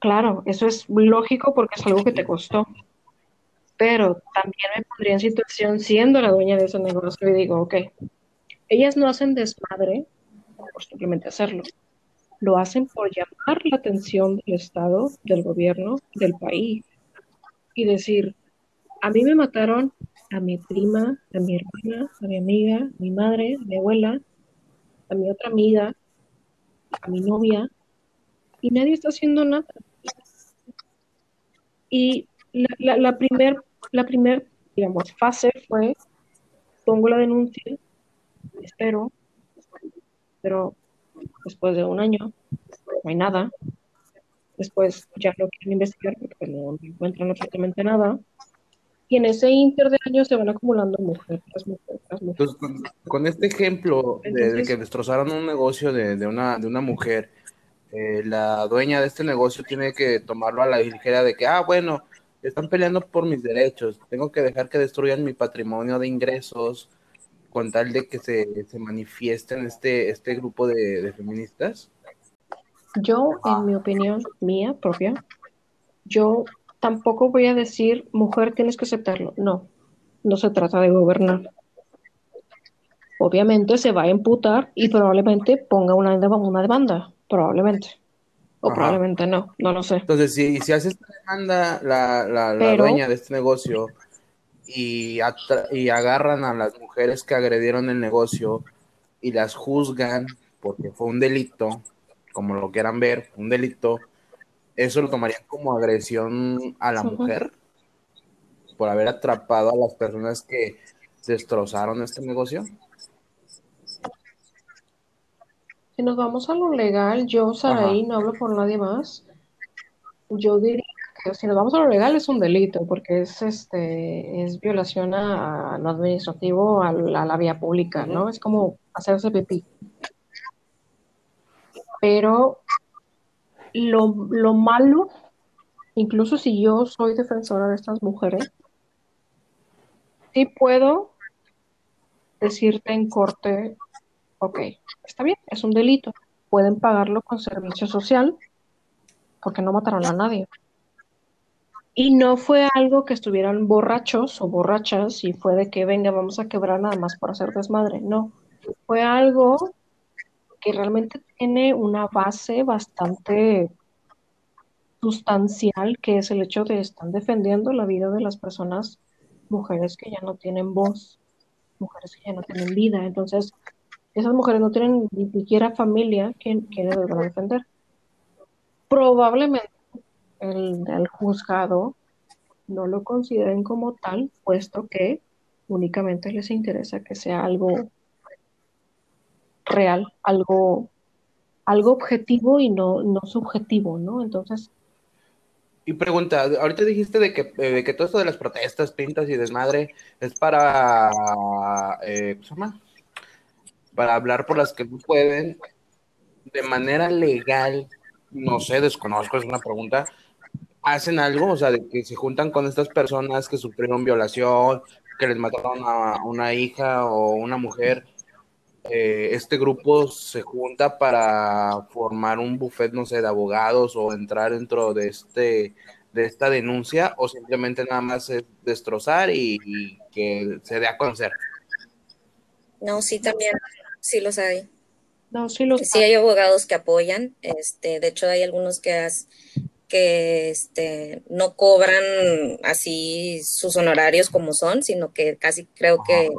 Claro, eso es lógico porque es algo que te costó. Pero también me pondría en situación siendo la dueña de ese negocio y digo, ok, ellas no hacen desmadre por simplemente hacerlo. Lo hacen por llamar la atención del Estado, del gobierno, del país y decir, a mí me mataron a mi prima, a mi hermana, a mi amiga, a mi madre, a mi abuela, a mi otra amiga, a mi novia, y nadie está haciendo nada. Y la, la, la primer, la primer, digamos, fase fue, pongo la denuncia, espero, pero después de un año no hay nada. Después ya lo quieren investigar porque no encuentran absolutamente nada. Y en ese inter de años se van acumulando mujeres, mujeres, mujeres. Entonces, con, con este ejemplo Entonces, de, de, que destrozaron un negocio de, de, una, de una mujer, eh, la dueña de este negocio tiene que tomarlo a la ligera de que, ah, bueno, están peleando por mis derechos, tengo que dejar que destruyan mi patrimonio de ingresos con tal de que se, se manifiesten este, este grupo de, de feministas. Yo, en mi opinión mía propia, yo tampoco voy a decir, mujer, tienes que aceptarlo. No, no se trata de gobernar. Obviamente se va a imputar y probablemente ponga una, una demanda, probablemente. O Ajá. probablemente no, no lo sé. Entonces, si, si hace esta demanda la, la, dueña de este negocio y, y agarran a las mujeres que agredieron el negocio y las juzgan porque fue un delito, como lo quieran ver, un delito, ¿eso lo tomarían como agresión a la mujer? Por haber atrapado a las personas que destrozaron este negocio. Si nos vamos a lo legal, yo, Saraí, no hablo por nadie más. Yo diría que si nos vamos a lo legal es un delito, porque es este es violación a, a lo administrativo, a la, a la vía pública, ¿no? Es como hacerse pipí pero lo, lo, malo, incluso si yo soy defensora de estas mujeres, sí puedo decirte en corte, ok, está bien, es un delito, pueden pagarlo con servicio social porque no mataron a nadie. Y no fue algo que estuvieran borrachos o borrachas y fue de que venga, vamos a quebrar nada más por hacer desmadre. No, fue algo que realmente tiene una base bastante sustancial, que es el hecho de estar defendiendo la vida de las personas, mujeres que ya no tienen voz, mujeres que ya no tienen vida. Entonces, esas mujeres no tienen ni siquiera familia que, que defender. Probablemente el, juzgado no lo consideren como tal, puesto que únicamente les interesa que sea algo real, algo, algo objetivo y no, no subjetivo, ¿no? Entonces. Y pregunta, ahorita dijiste de que, eh, de que todo esto de las protestas, pintas y desmadre es para, eh, ¿cómo? Para hablar por las que no pueden, de manera legal, no sé, desconozco, es una pregunta, hacen algo, o sea, de que se juntan con estas personas que sufrieron violación, que les mataron a una hija o una mujer, eh, este grupo se junta para formar un buffet, no sé, de abogados o entrar dentro de este de esta denuncia o simplemente nada más es destrozar y, que se dé a conocer. No, sí también, sí los hay. No, sí los Sí hay abogados que apoyan, este, de hecho hay algunos que que este, no cobran así sus honorarios como son, sino que casi creo que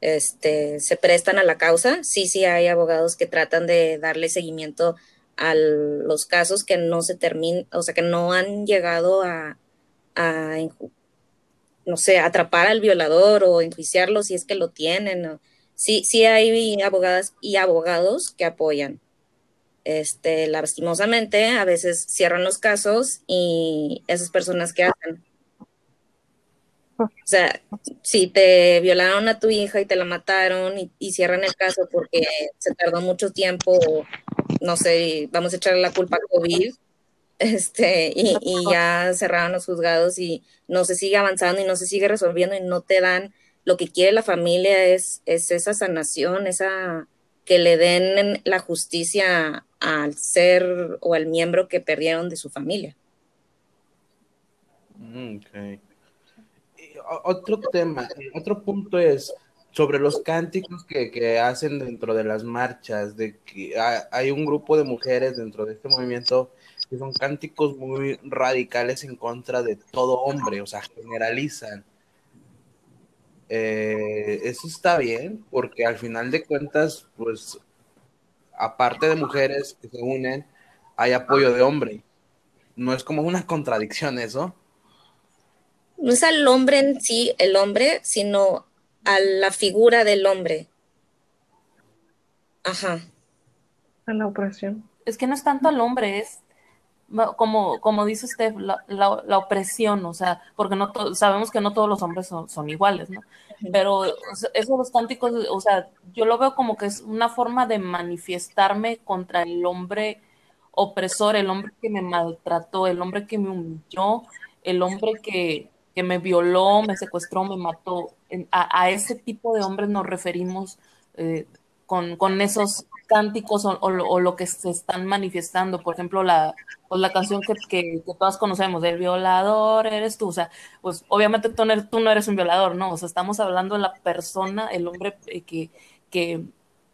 este, se prestan a la causa. Sí, sí hay abogados que tratan de darle seguimiento a los casos que no se terminan, o sea, que no han llegado a, a, no sé, atrapar al violador o enjuiciarlo si es que lo tienen. Sí, sí hay abogadas y abogados que apoyan. Este, lastimosamente, a veces cierran los casos y esas personas que hacen. O sea, si te violaron a tu hija y te la mataron y, cierran el caso porque se tardó mucho tiempo, no sé, vamos a echarle la culpa a COVID, este, y, y, ya cerraron los juzgados y no se sigue avanzando y no se sigue resolviendo y no te dan lo que quiere la familia es, es esa sanación, esa que le den la justicia al ser o al miembro que perdieron de su familia. Mm, okay. Otro tema, otro punto es sobre los cánticos que, que, hacen dentro de las marchas, de que hay un grupo de mujeres dentro de este movimiento que son cánticos muy radicales en contra de todo hombre, o sea, generalizan. Eh, eso está bien, porque al final de cuentas, pues, aparte de mujeres que se unen, hay apoyo de hombre. No es como una contradicción eso. No es al hombre en sí, el hombre, sino a la figura del hombre. Ajá. A la opresión. Es que no es tanto al hombre, es como, como dice usted, la, la, opresión, o sea, porque no sabemos que no todos los hombres son, son iguales, ¿no? Pero eso de los cánticos, o sea, yo lo veo como que es una forma de manifestarme contra el hombre opresor, el hombre que me maltrató, el hombre que me humilló, el hombre que, que me violó, me secuestró, me mató. A, a ese tipo de hombres nos referimos eh, con, con, esos cánticos o, o, lo que se están manifestando. Por ejemplo, la, pues la canción que, que, que, todas conocemos, el violador eres tú. O sea, pues obviamente tú no, eres, tú no eres un violador, ¿no? O sea, estamos hablando de la persona, el hombre eh, que, que,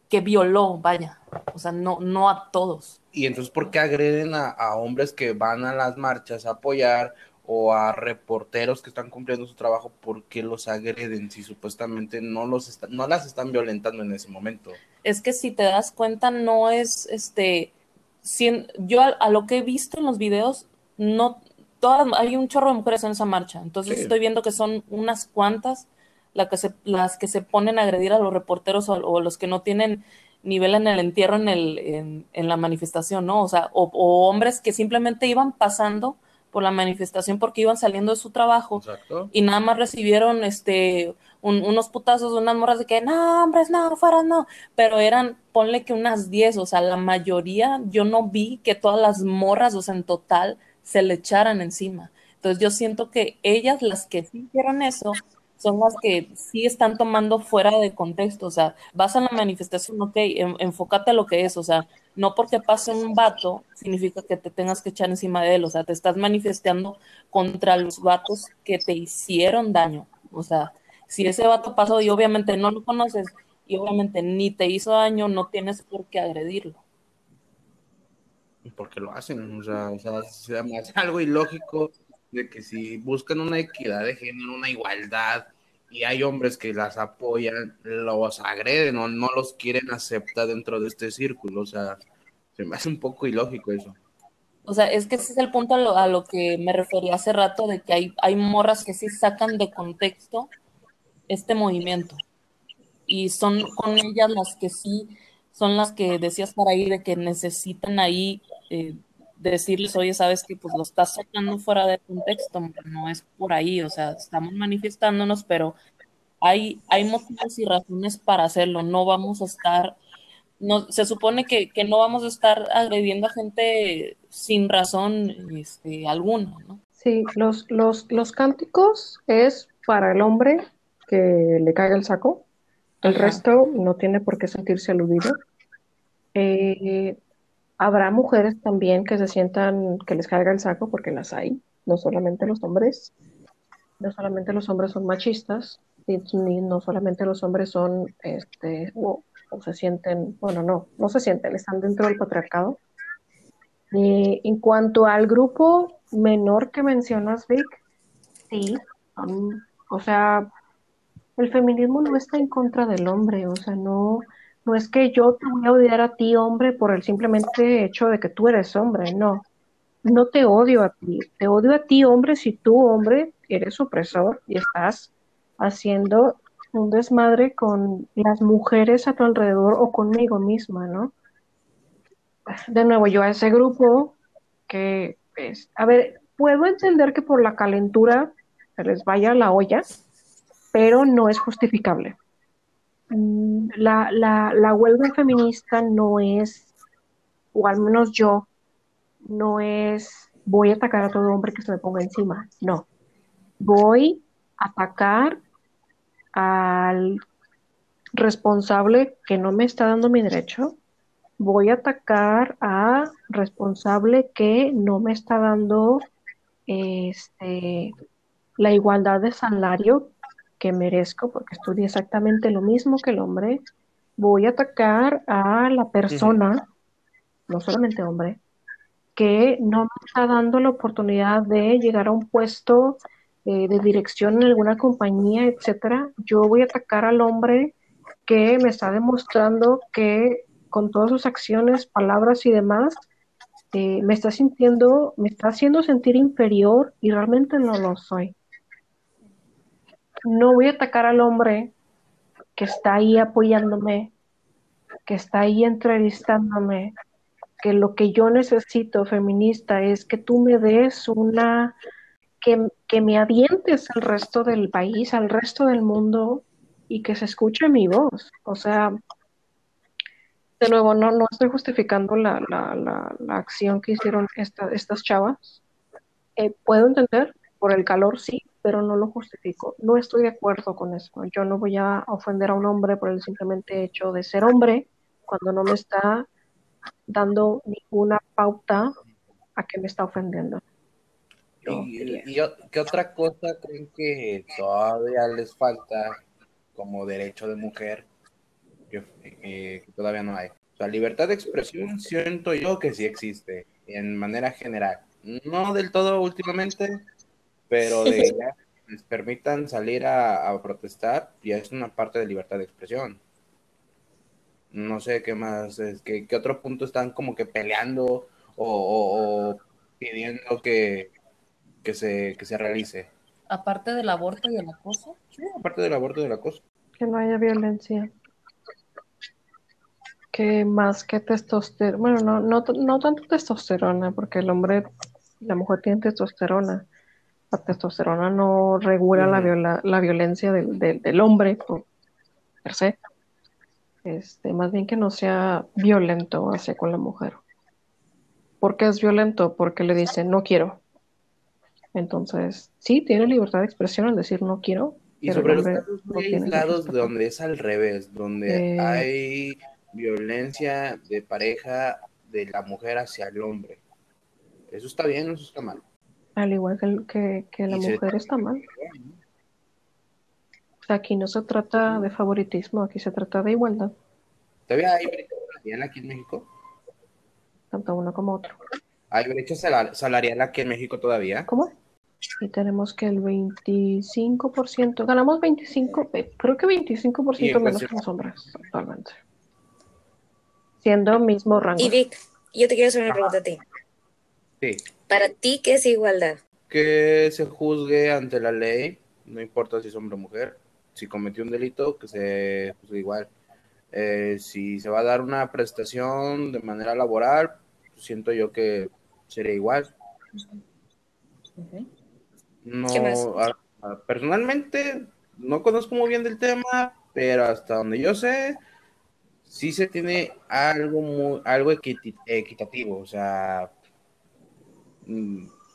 que violó, vaya. O sea, no, no a todos. Y entonces, ¿por qué agreden a, a hombres que van a las marchas a apoyar o a reporteros que están cumpliendo su trabajo, ¿por qué los agreden si supuestamente no, los no las están violentando en ese momento? Es que si te das cuenta, no es, este, si, yo a, lo que he visto en los videos, no, todas, hay un chorro de mujeres en esa marcha, entonces sí. estoy viendo que son unas cuantas las que se, las que se ponen a agredir a los reporteros o, o los que no tienen nivel en el entierro en, el, en, en la manifestación, ¿no? O sea, o, o hombres que simplemente iban pasando por la manifestación porque iban saliendo de su trabajo Exacto. y nada más recibieron este un, unos putazos unas morras de que no, hombres, no, fuera no, pero eran, ponle que unas 10, o sea, la mayoría, yo no vi que todas las morras, o sea, en total, se le echaran encima. Entonces yo siento que ellas, las que sí hicieron eso, son las que sí están tomando fuera de contexto, o sea, vas a la manifestación, ok, en, enfócate a lo que es, o sea, no porque pase un vato significa que te tengas que echar encima de él, o sea, te estás manifestando contra los vatos que te hicieron daño, o sea, si ese vato pasó y obviamente no lo conoces y obviamente ni te hizo daño, no tienes por qué agredirlo. Porque lo hacen, o sea, o sea, se me hace algo ilógico de que si buscan una equidad de género, una igualdad, y hay hombres que las apoyan, los agreden o no los quieren aceptar dentro de este círculo, o sea, se me hace un poco ilógico eso. O sea, es que ese es el punto a lo, a lo que me refería hace rato, de que hay, hay morras que sí sacan de contexto este movimiento. Y son con ellas las que sí, son las que decías por ahí, de que necesitan ahí eh, decirles, oye, sabes que pues lo estás sacando fuera de contexto, no es por ahí, o sea, estamos manifestándonos, pero hay, hay motivos y razones para hacerlo. No vamos a estar, no, se supone que, que no vamos a estar agrediendo a gente sin razón este, alguna, ¿no? Sí, los, los, los cánticos es para el hombre que le caiga el saco. El Ajá. resto no tiene por qué sentirse aludido. Eh, habrá mujeres también que se sientan que les caiga el saco, porque las hay, no solamente los hombres. No solamente los hombres son machistas, ni, ni- no solamente los hombres son, este, o, o se sienten, bueno, no, no se sienten, están dentro del patriarcado. Eh, en cuanto al grupo menor que mencionas, Vic, sí, son- o sea, el feminismo no está en contra del hombre, o sea, no, no es que yo te voy a odiar a ti, hombre, por el simplemente hecho de que tú eres hombre, no. No te odio a ti, te odio a ti, hombre, si tú, hombre, eres opresor y estás haciendo un desmadre con las mujeres a tu alrededor o conmigo misma, ¿no? De nuevo, yo a ese grupo que, pues, a ver, puedo entender que por la calentura se les vaya la olla, pero no es justificable. Mm, La, la, la huelga feminista no es, o al menos yo, no es voy a atacar a todo hombre que se me ponga encima. No. Voy a atacar al responsable que no me está dando mi derecho. Voy a atacar a responsable que no me está dando este, la igualdad de salario que merezco porque estudié exactamente lo mismo que el hombre. Voy a atacar a la persona, no solamente hombre, que no me está dando la oportunidad de llegar a un puesto eh, de dirección en alguna compañía, etcétera. Yo voy a atacar al hombre que me está demostrando que con todas sus acciones, palabras y demás, eh, me está sintiendo, me está haciendo sentir inferior y realmente no lo soy. No voy a atacar al hombre que está ahí apoyándome, que está ahí entrevistándome, que lo que yo necesito, feminista, es que tú me des una, que, que me avientes al resto del país, al resto del mundo y que se escuche mi voz. O sea, de nuevo, no, no estoy justificando la, la, la, la acción que hicieron esta, estas chavas. Eh, puedo entender, por el calor sí, pero no lo justifico. No estoy de acuerdo con eso. Yo no voy a ofender a un hombre por el simplemente hecho de ser hombre cuando no me está dando ninguna pauta a que me está ofendiendo. Yo ¿Y, qué otra cosa creen que todavía les falta como derecho de mujer que, eh, que todavía no hay? O sea, libertad de expresión siento yo que sí existe en manera general. No del todo últimamente, pero de ya que les permitan salir a, a protestar ya es una parte de libertad de expresión. No sé qué más, es que, qué otro punto están como que peleando o, o- o pidiendo que, que se, que se realice. Aparte del aborto y el acoso. Sí, aparte del aborto y del acoso. Que no haya violencia. Que más que testosterona, bueno, no, no, no tanto testosterona, porque el hombre, la mujer tiene testosterona. La testosterona no regula la, viola- la violencia del, del- del hombre por per se. Este, más bien que no sea violento hacia con la mujer. ¿Por qué es violento? Porque le dice no quiero. Entonces, sí, tiene libertad de expresión al decir no quiero, Y sobre los casos no aislados donde es al revés, donde Eh. hay violencia de pareja de la mujer hacia el hombre. ¿Eso está bien o eso está mal? Al igual que, el- que, que la mujer está mal. O sea, aquí no se trata de favoritismo, aquí se trata de igualdad, ¿Todavía hay brecha salarial aquí en México? tanto uno como otro. ¿Hay brecha sala- salarial aquí en México todavía? ¿Cómo? Y tenemos que el 25%, ganamos 25, eh, creo que 25% Y en menos cuestión- que los hombres actualmente. Siendo mismo rango. Y Vic, yo te quiero hacer una pregunta a ti. Sí. Para ti, ¿qué es igualdad? Que se juzgue ante la ley, no importa si es hombre o mujer. Si cometió un delito, que se juzgue igual. Eh, si se va a dar una prestación de manera laboral, siento yo que sería igual. No, personalmente, no conozco muy bien del tema, pero hasta donde yo sé, sí se tiene algo muy, algo equitativo, o sea,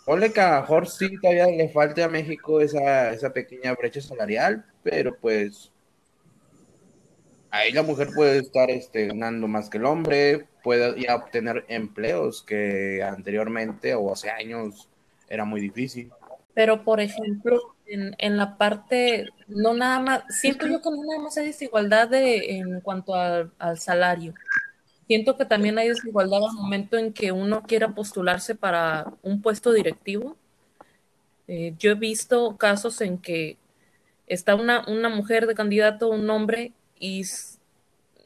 ponle que a lo mejor sí todavía le falta a México esa, esa pequeña brecha salarial, pero pues ahí la mujer puede estar este, ganando más que el hombre, puede ya obtener empleos que anteriormente o hace años era muy difícil. Pero, por ejemplo, en, la parte, no nada más, siento yo que no nada más hay desigualdad de, en cuanto al salario. Siento que también hay desigualdad al momento en que uno quiera postularse para un puesto directivo. Eh, yo he visto casos en que está una, una mujer de candidato, un hombre, y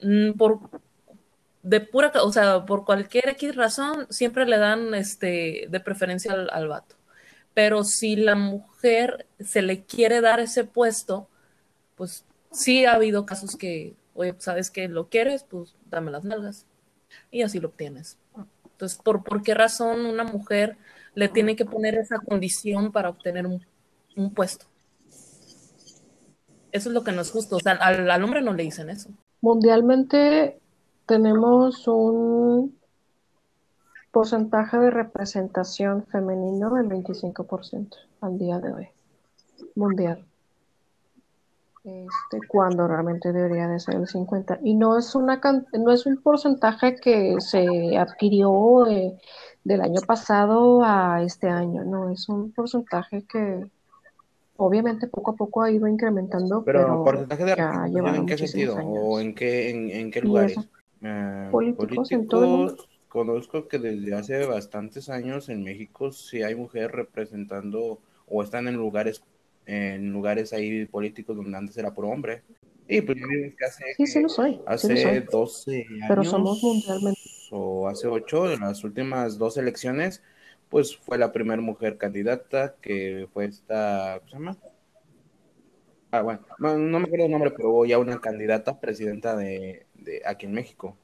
mm, por de pura, o sea, por cualquier X razón, siempre le dan este de preferencia al, al vato. Pero si la mujer se le quiere dar ese puesto, pues sí ha habido casos que, oye, ¿sabes que ¿Lo quieres? Pues dame las nalgas. Y así lo obtienes. Entonces, ¿por, por qué razón una mujer le tiene que poner esa condición para obtener un, un puesto? Eso es lo que no es justo. O sea, al, al hombre no le dicen eso. Mundialmente tenemos un porcentaje de representación femenino del 25% al día de hoy, mundial. Este, cuando realmente debería de ser el 50 y no es una no es un porcentaje que se adquirió del año pasado a este año no es un porcentaje que obviamente poco a poco ha ido incrementando pero, porcentaje de en qué sentido o en qué en, qué lugares eh, políticos, en todo conozco que desde hace bastantes años en México sí hay mujeres representando o están en lugares en lugares ahí políticos donde antes era por hombre. Y pues que hace, sí, sí lo soy. Hace 12 años. Pero somos mundialmente. O hace 8, en las últimas dos elecciones, pues fue la primera mujer candidata que fue esta. ¿Cómo se llama? Ah, bueno, no, me acuerdo el nombre, pero ya una candidata presidenta de, de aquí en México.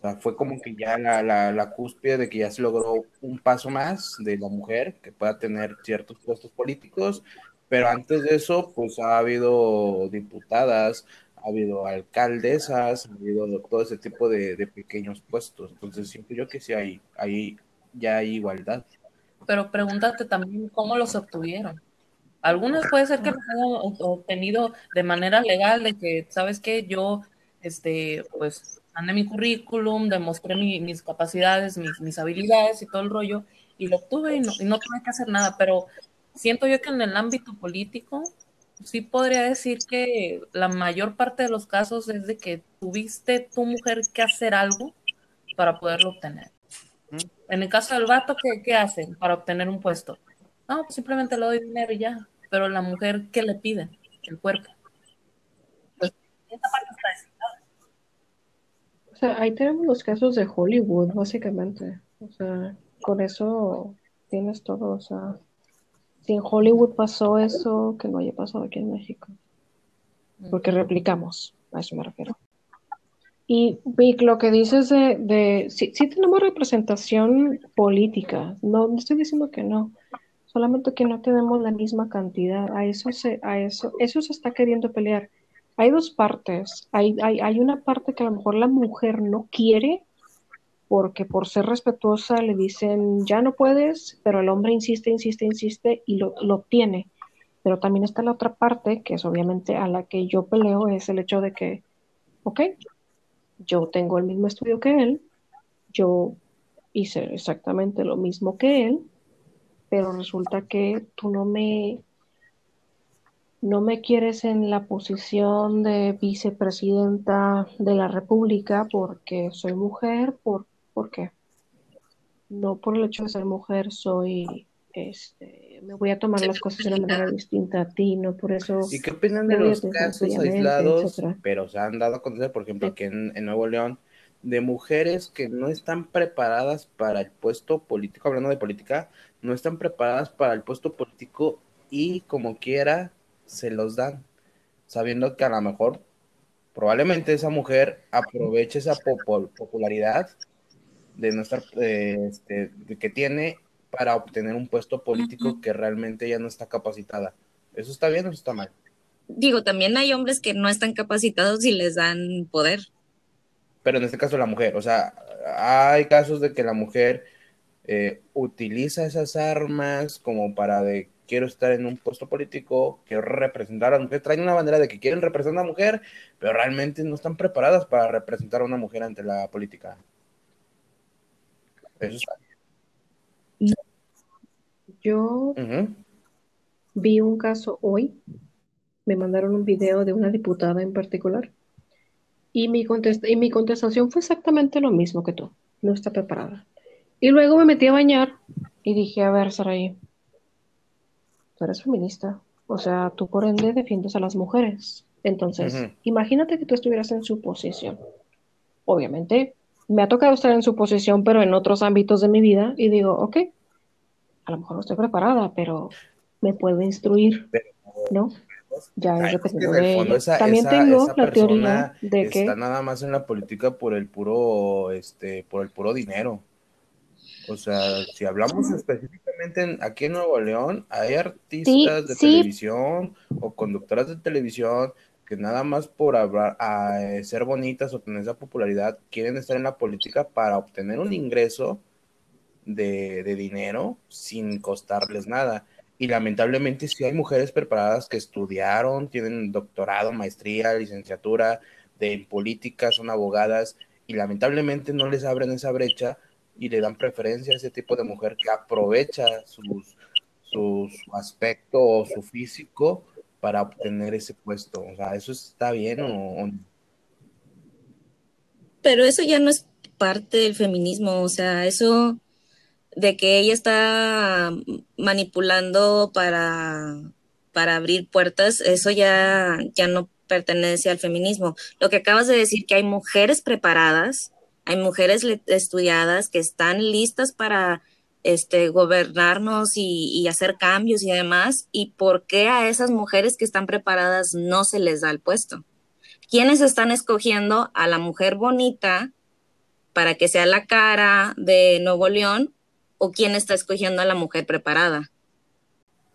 O sea, fue como que ya la, la, la, cúspide de que ya se logró un paso más de la mujer que pueda tener ciertos puestos políticos, pero antes de eso, pues ha habido diputadas, ha habido alcaldesas, ha habido todo ese tipo de, pequeños puestos. Entonces, siento yo que sí hay, hay, ya hay igualdad. Pero pregúntate también cómo los obtuvieron. Algunas puede ser que los hayan obtenido de manera legal, de que, ¿sabes qué? Yo, este, pues mandé mi currículum, demostré mis capacidades, mis, habilidades y todo el rollo, y lo obtuve y no, y no tuve que hacer nada, pero siento yo que en el ámbito político sí podría decir que la mayor parte de los casos es de que tuviste tu mujer que hacer algo para poderlo obtener. En el caso del vato, ¿qué, qué hacen para obtener un puesto? No, pues simplemente le doy dinero y ya. Pero la mujer, ¿qué le piden? El cuerpo. Pues, esta parte está sea, ahí tenemos los casos de Hollywood, básicamente. O sea, con eso tienes todo. O sea, si en Hollywood pasó eso, que no haya pasado aquí en México. Porque replicamos, a eso me refiero. Y Vic, lo que dices de, de sí, sí, tenemos representación política, no, no, estoy diciendo que no, solamente que no tenemos la misma cantidad, a eso se, a eso, eso se está queriendo pelear hay dos partes. Hay, hay, una parte que a lo mejor la mujer no quiere porque por ser respetuosa le dicen ya no puedes, pero el hombre insiste, insiste, insiste y lo, lo obtiene. Pero también está la otra parte, que es obviamente a la que yo peleo, es el hecho de que, ok, yo tengo el mismo estudio que él, yo hice exactamente lo mismo que él, pero resulta que tú no me no me quieres en la posición de vicepresidenta de la República porque soy mujer, ¿por, ¿por qué? No por el hecho de ser mujer soy, este, me voy a tomar las cosas de una manera distinta a ti, no por eso. ¿Y qué opinan de los casos aislados, pero se han dado a conocer, por ejemplo, aquí en, en Nuevo León, de mujeres que no están preparadas para el puesto político, hablando de política, no están preparadas para el puesto político y como quiera se los dan, sabiendo que a lo mejor probablemente esa mujer aproveche esa popularidad de nuestra este, que tiene para obtener un puesto político que realmente ya no está capacitada. ¿Eso está bien o está mal? digo, también hay hombres que no están capacitados y les dan poder. Pero en este caso la mujer, o sea, hay casos de que la mujer eh, utiliza esas armas como para de quiero estar en un puesto político, quiero representar a la mujer, traen una bandera de que quieren representar a una mujer, pero realmente no están preparadas para representar a una mujer ante la política. Eso está Yo vi un caso hoy, me mandaron un video de una diputada en particular, y mi, y mi contestación fue exactamente lo mismo que tú, no está preparada. Y luego me metí a bañar y dije, a ver, Saraí, tú eres feminista, o sea, tú por ende defiendes a las mujeres. Entonces, imagínate que tú estuvieras en su posición. Obviamente, me ha tocado estar en su posición, pero en otros ámbitos de mi vida, y digo, ok, a lo mejor no estoy preparada, pero me puedo instruir, ¿no? Ya es dependiendo de También tengo la teoría de que está nada más en la política por el puro, este, por el puro dinero. O sea, si hablamos específicamente aquí en Nuevo León, hay artistas de televisión o conductoras de televisión que nada más por hablar, a, eh, ser bonitas o tener esa popularidad, quieren estar en la política para obtener un ingreso de, de dinero sin costarles nada. Y lamentablemente sí hay mujeres preparadas que estudiaron, tienen doctorado, maestría, licenciatura de política, son abogadas y lamentablemente no les abren esa brecha y le dan preferencia a ese tipo de mujer que aprovecha sus, su, aspecto o su físico para obtener ese puesto. O sea, ¿eso está bien o, no? Pero eso ya no es parte del feminismo, o sea, eso de que ella está manipulando para, para abrir puertas, eso ya, ya no pertenece al feminismo. Lo que acabas de decir, que hay mujeres preparadas, hay mujeres estudiadas que están listas para este, gobernarnos y, y, hacer cambios y demás, y por qué a esas mujeres que están preparadas no se les da el puesto. ¿Quiénes están escogiendo a la mujer bonita para que sea la cara de Nuevo León o quién está escogiendo a la mujer preparada.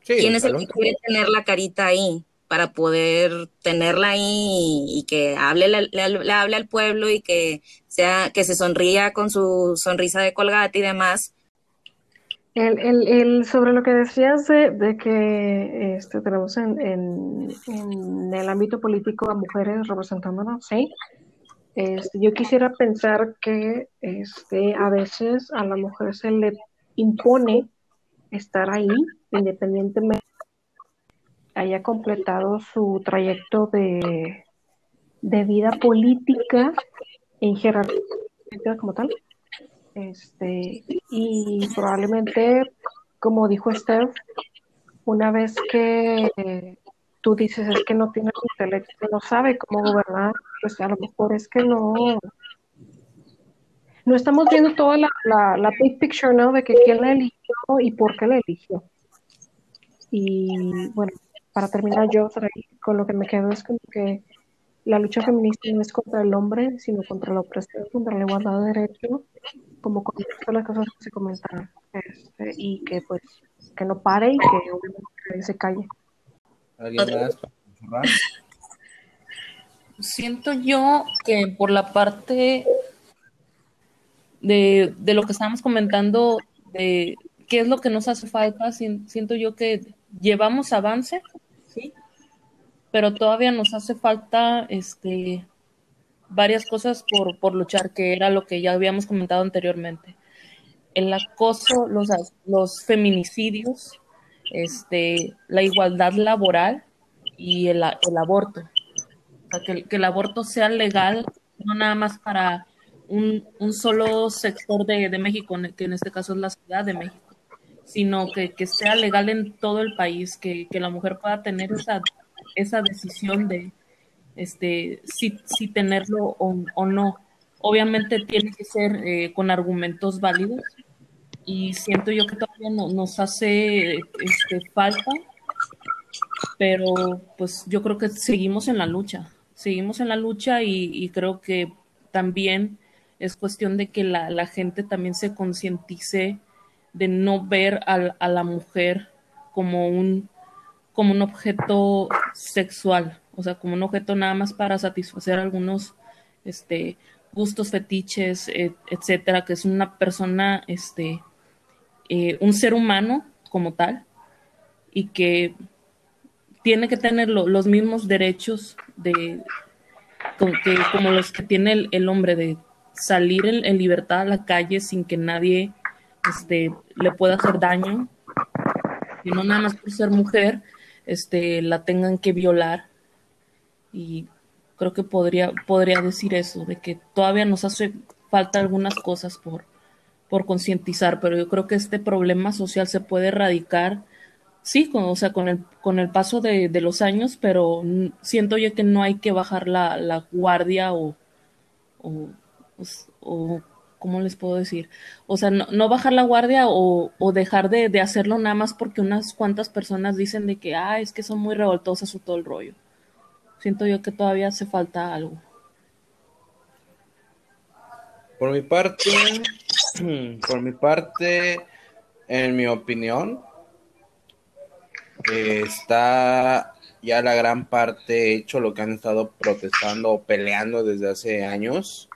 ¿Quién es el que quiere tener la carita ahí para poder tenerla ahí y, que hable, le, hable al pueblo y que sea que se sonría con su sonrisa de colgate y demás? El, sobre lo que decías de, que este, tenemos en, en, el ámbito político a mujeres representándonos, sí, este, yo quisiera pensar que este, a veces a la mujer se le impone estar ahí, independientemente haya completado su trayecto de, de vida política en jerarquía como tal. Este, y probablemente, como dijo Steph, una vez que tú dices es que no tiene intelecto, no sabe cómo gobernar, pues a lo mejor es que no, no estamos viendo toda la, la, big picture, ¿no? De que quién la eligió y por qué la eligió. Y bueno, para terminar yo con lo que me quedo es como que la lucha feminista no es contra el hombre, sino contra la opresión, contra la igualdad de derechos, como con todas las cosas que se comentan, este, y que pues que no pare y que se calle. ¿Alguien más Siento yo que por la parte de, de lo que estábamos comentando, de qué es lo que nos hace falta, siento yo que llevamos avance. Pero todavía nos hace falta este, varias cosas por, por luchar, que era lo que ya habíamos comentado anteriormente. El acoso, los, los feminicidios, este, la igualdad laboral y el, el aborto. Que, que el aborto sea legal, no nada más para un, un solo sector de, de, México, que en este caso es la Ciudad de México, sino que, que sea legal en todo el país, que, que, la mujer pueda tener esa, esa decisión de este, si, si tenerlo o, no. Obviamente tiene que ser eh, con argumentos válidos y siento yo que todavía no, nos hace este, falta, pero pues yo creo que seguimos en la lucha, seguimos en la lucha y, y creo que también es cuestión de que la, la gente también se concientice de no ver a, a, la mujer como un como un objeto sexual, o sea, como un objeto nada más para satisfacer algunos este, gustos, fetiches, etcétera, que es una persona, este, eh, un ser humano como tal, y que tiene que tener los mismos derechos de como, los que tiene el, hombre de salir en, libertad a la calle sin que nadie este, le pueda hacer daño, y no nada más por ser mujer, este, la tengan que violar. Y creo que podría, podría decir eso, de que todavía nos hace falta algunas cosas por, por concientizar, pero yo creo que este problema social se puede erradicar, sí, con, o sea, con el, con el paso de, los años, pero siento yo que no hay que bajar la, guardia o, o, pues, o, ¿cómo les puedo decir? O sea, no, bajar la guardia o, dejar de, hacerlo nada más porque unas cuantas personas dicen de que, ah, es que son muy revoltosas o todo el rollo. Siento yo que todavía hace falta algo. Por mi parte, por mi parte, en mi opinión, está ya la gran parte hecho lo que han estado protestando o peleando desde hace años.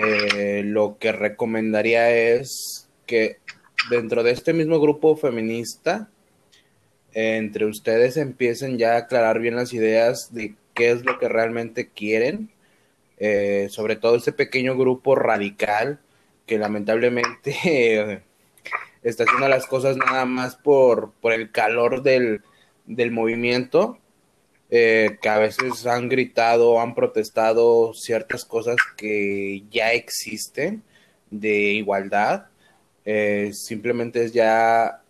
Eh, lo que recomendaría es que dentro de este mismo grupo feminista, entre ustedes empiecen ya a aclarar bien las ideas de qué es lo que realmente quieren, eh, sobre todo ese pequeño grupo radical que lamentablemente está haciendo las cosas nada más por, por el calor del, del movimiento, eh, que a veces han gritado, han protestado ciertas cosas que ya existen de igualdad. Eh, simplemente es ya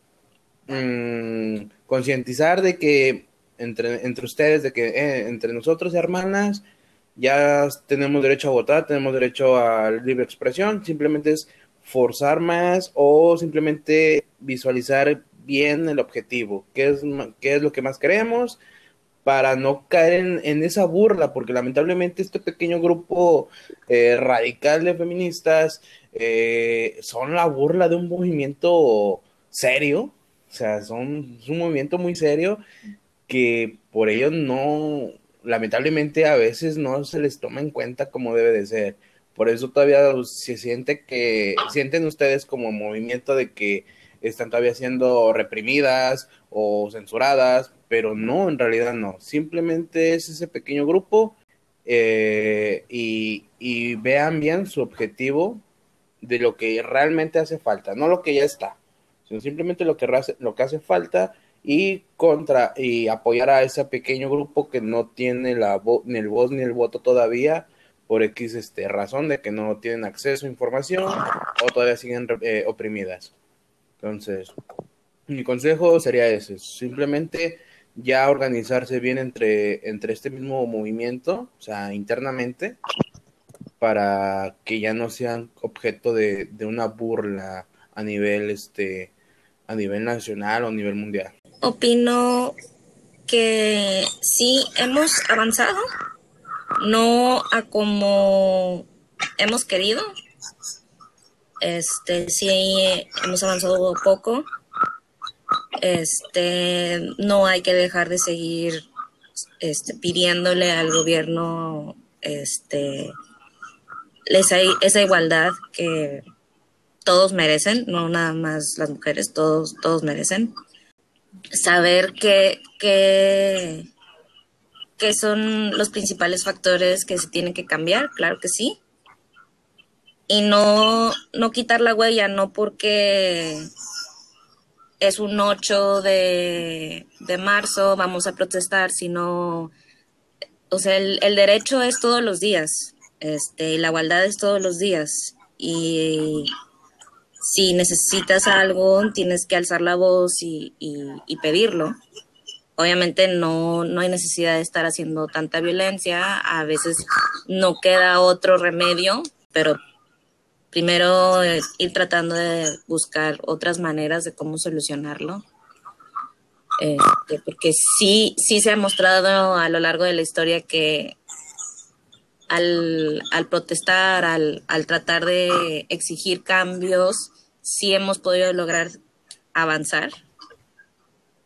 mm, concientizar de que entre, entre ustedes, de que eh, entre nosotros, hermanas, ya tenemos derecho a votar, tenemos derecho a libre expresión, simplemente es forzar más o simplemente visualizar bien el objetivo, qué es, qué es lo que más queremos para no caer en, esa burla, porque lamentablemente este pequeño grupo eh, radical de feministas eh, son la burla de un movimiento serio, o sea, son es un movimiento muy serio que por ello no, lamentablemente a veces no se les toma en cuenta como debe de ser. Por eso todavía se siente que, sienten ustedes como movimiento de que están todavía siendo reprimidas o censuradas, pero no, en realidad no. Simplemente es ese pequeño grupo eh, y, y vean bien su objetivo de lo que realmente hace falta, no lo que ya está, sino simplemente lo que, lo que hace falta y contra y apoyar a ese pequeño grupo que no tiene la ni el voz ni el voto todavía por X este, razón de que no tienen acceso a información o todavía siguen eh, oprimidas. Entonces, mi consejo sería ese, simplemente ya organizarse bien entre, entre este mismo movimiento, o sea, internamente, para que ya no sean objeto de, de una burla a nivel este a nivel nacional o a nivel mundial opino que sí hemos avanzado, no a como hemos querido. Este, sí hemos avanzado poco. Este, no hay que dejar de seguir este, pidiéndole al gobierno este, esa, esa igualdad que todos merecen, no nada más las mujeres, todos, todos merecen saber qué, qué, qué son los principales factores que se tienen que cambiar, claro que sí. Y no, no quitar la huella, no porque es un 8 de, de marzo, vamos a protestar, sino, o sea, el, el, derecho es todos los días, este, la igualdad es todos los días. Y si necesitas algo, tienes que alzar la voz y, pedirlo. Obviamente no, no hay necesidad de estar haciendo tanta violencia, a veces no queda otro remedio, pero primero eh, ir tratando de buscar otras maneras de cómo solucionarlo. Este, porque sí, sí se ha mostrado a lo largo de la historia que al, al protestar, al, al, tratar de exigir cambios, sí hemos podido lograr avanzar.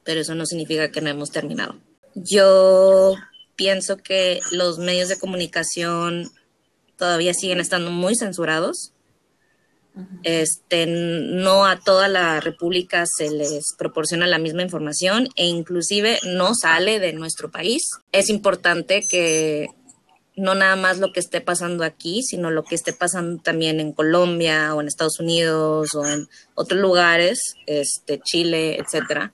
pero eso no significa que no hemos terminado. Yo pienso que los medios de comunicación todavía siguen estando muy censurados. Este, no a toda la República se les proporciona la misma información e inclusive no sale de nuestro país. Es importante que no nada más lo que esté pasando aquí, sino lo que esté pasando también en Colombia o en Estados Unidos o en otros lugares, este, Chile, etcétera.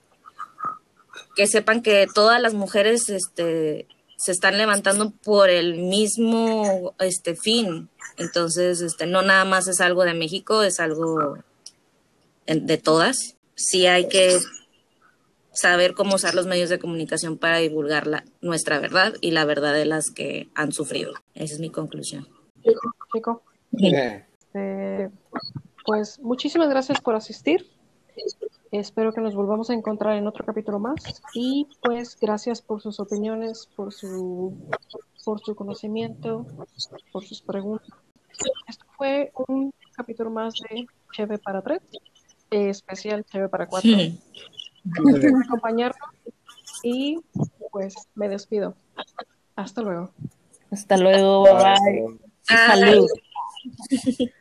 Que sepan que todas las mujeres este, se están levantando por el mismo este, fin. Entonces, este, no nada más es algo de México, es algo de todas. Sí hay que saber cómo usar los medios de comunicación para divulgar la, nuestra verdad y la verdad de las que han sufrido. Esa es mi conclusión. Chico. Eh, pues muchísimas gracias por asistir. Espero que nos volvamos a encontrar en otro capítulo más. Y pues gracias por sus opiniones, por su, por su conocimiento, por sus preguntas. Esto fue un capítulo más de Cheve para tres, eh, especial Cheve para cuatro. Gracias por acompañarnos y pues me despido. Hasta luego. Hasta luego, bye. bye. Salud.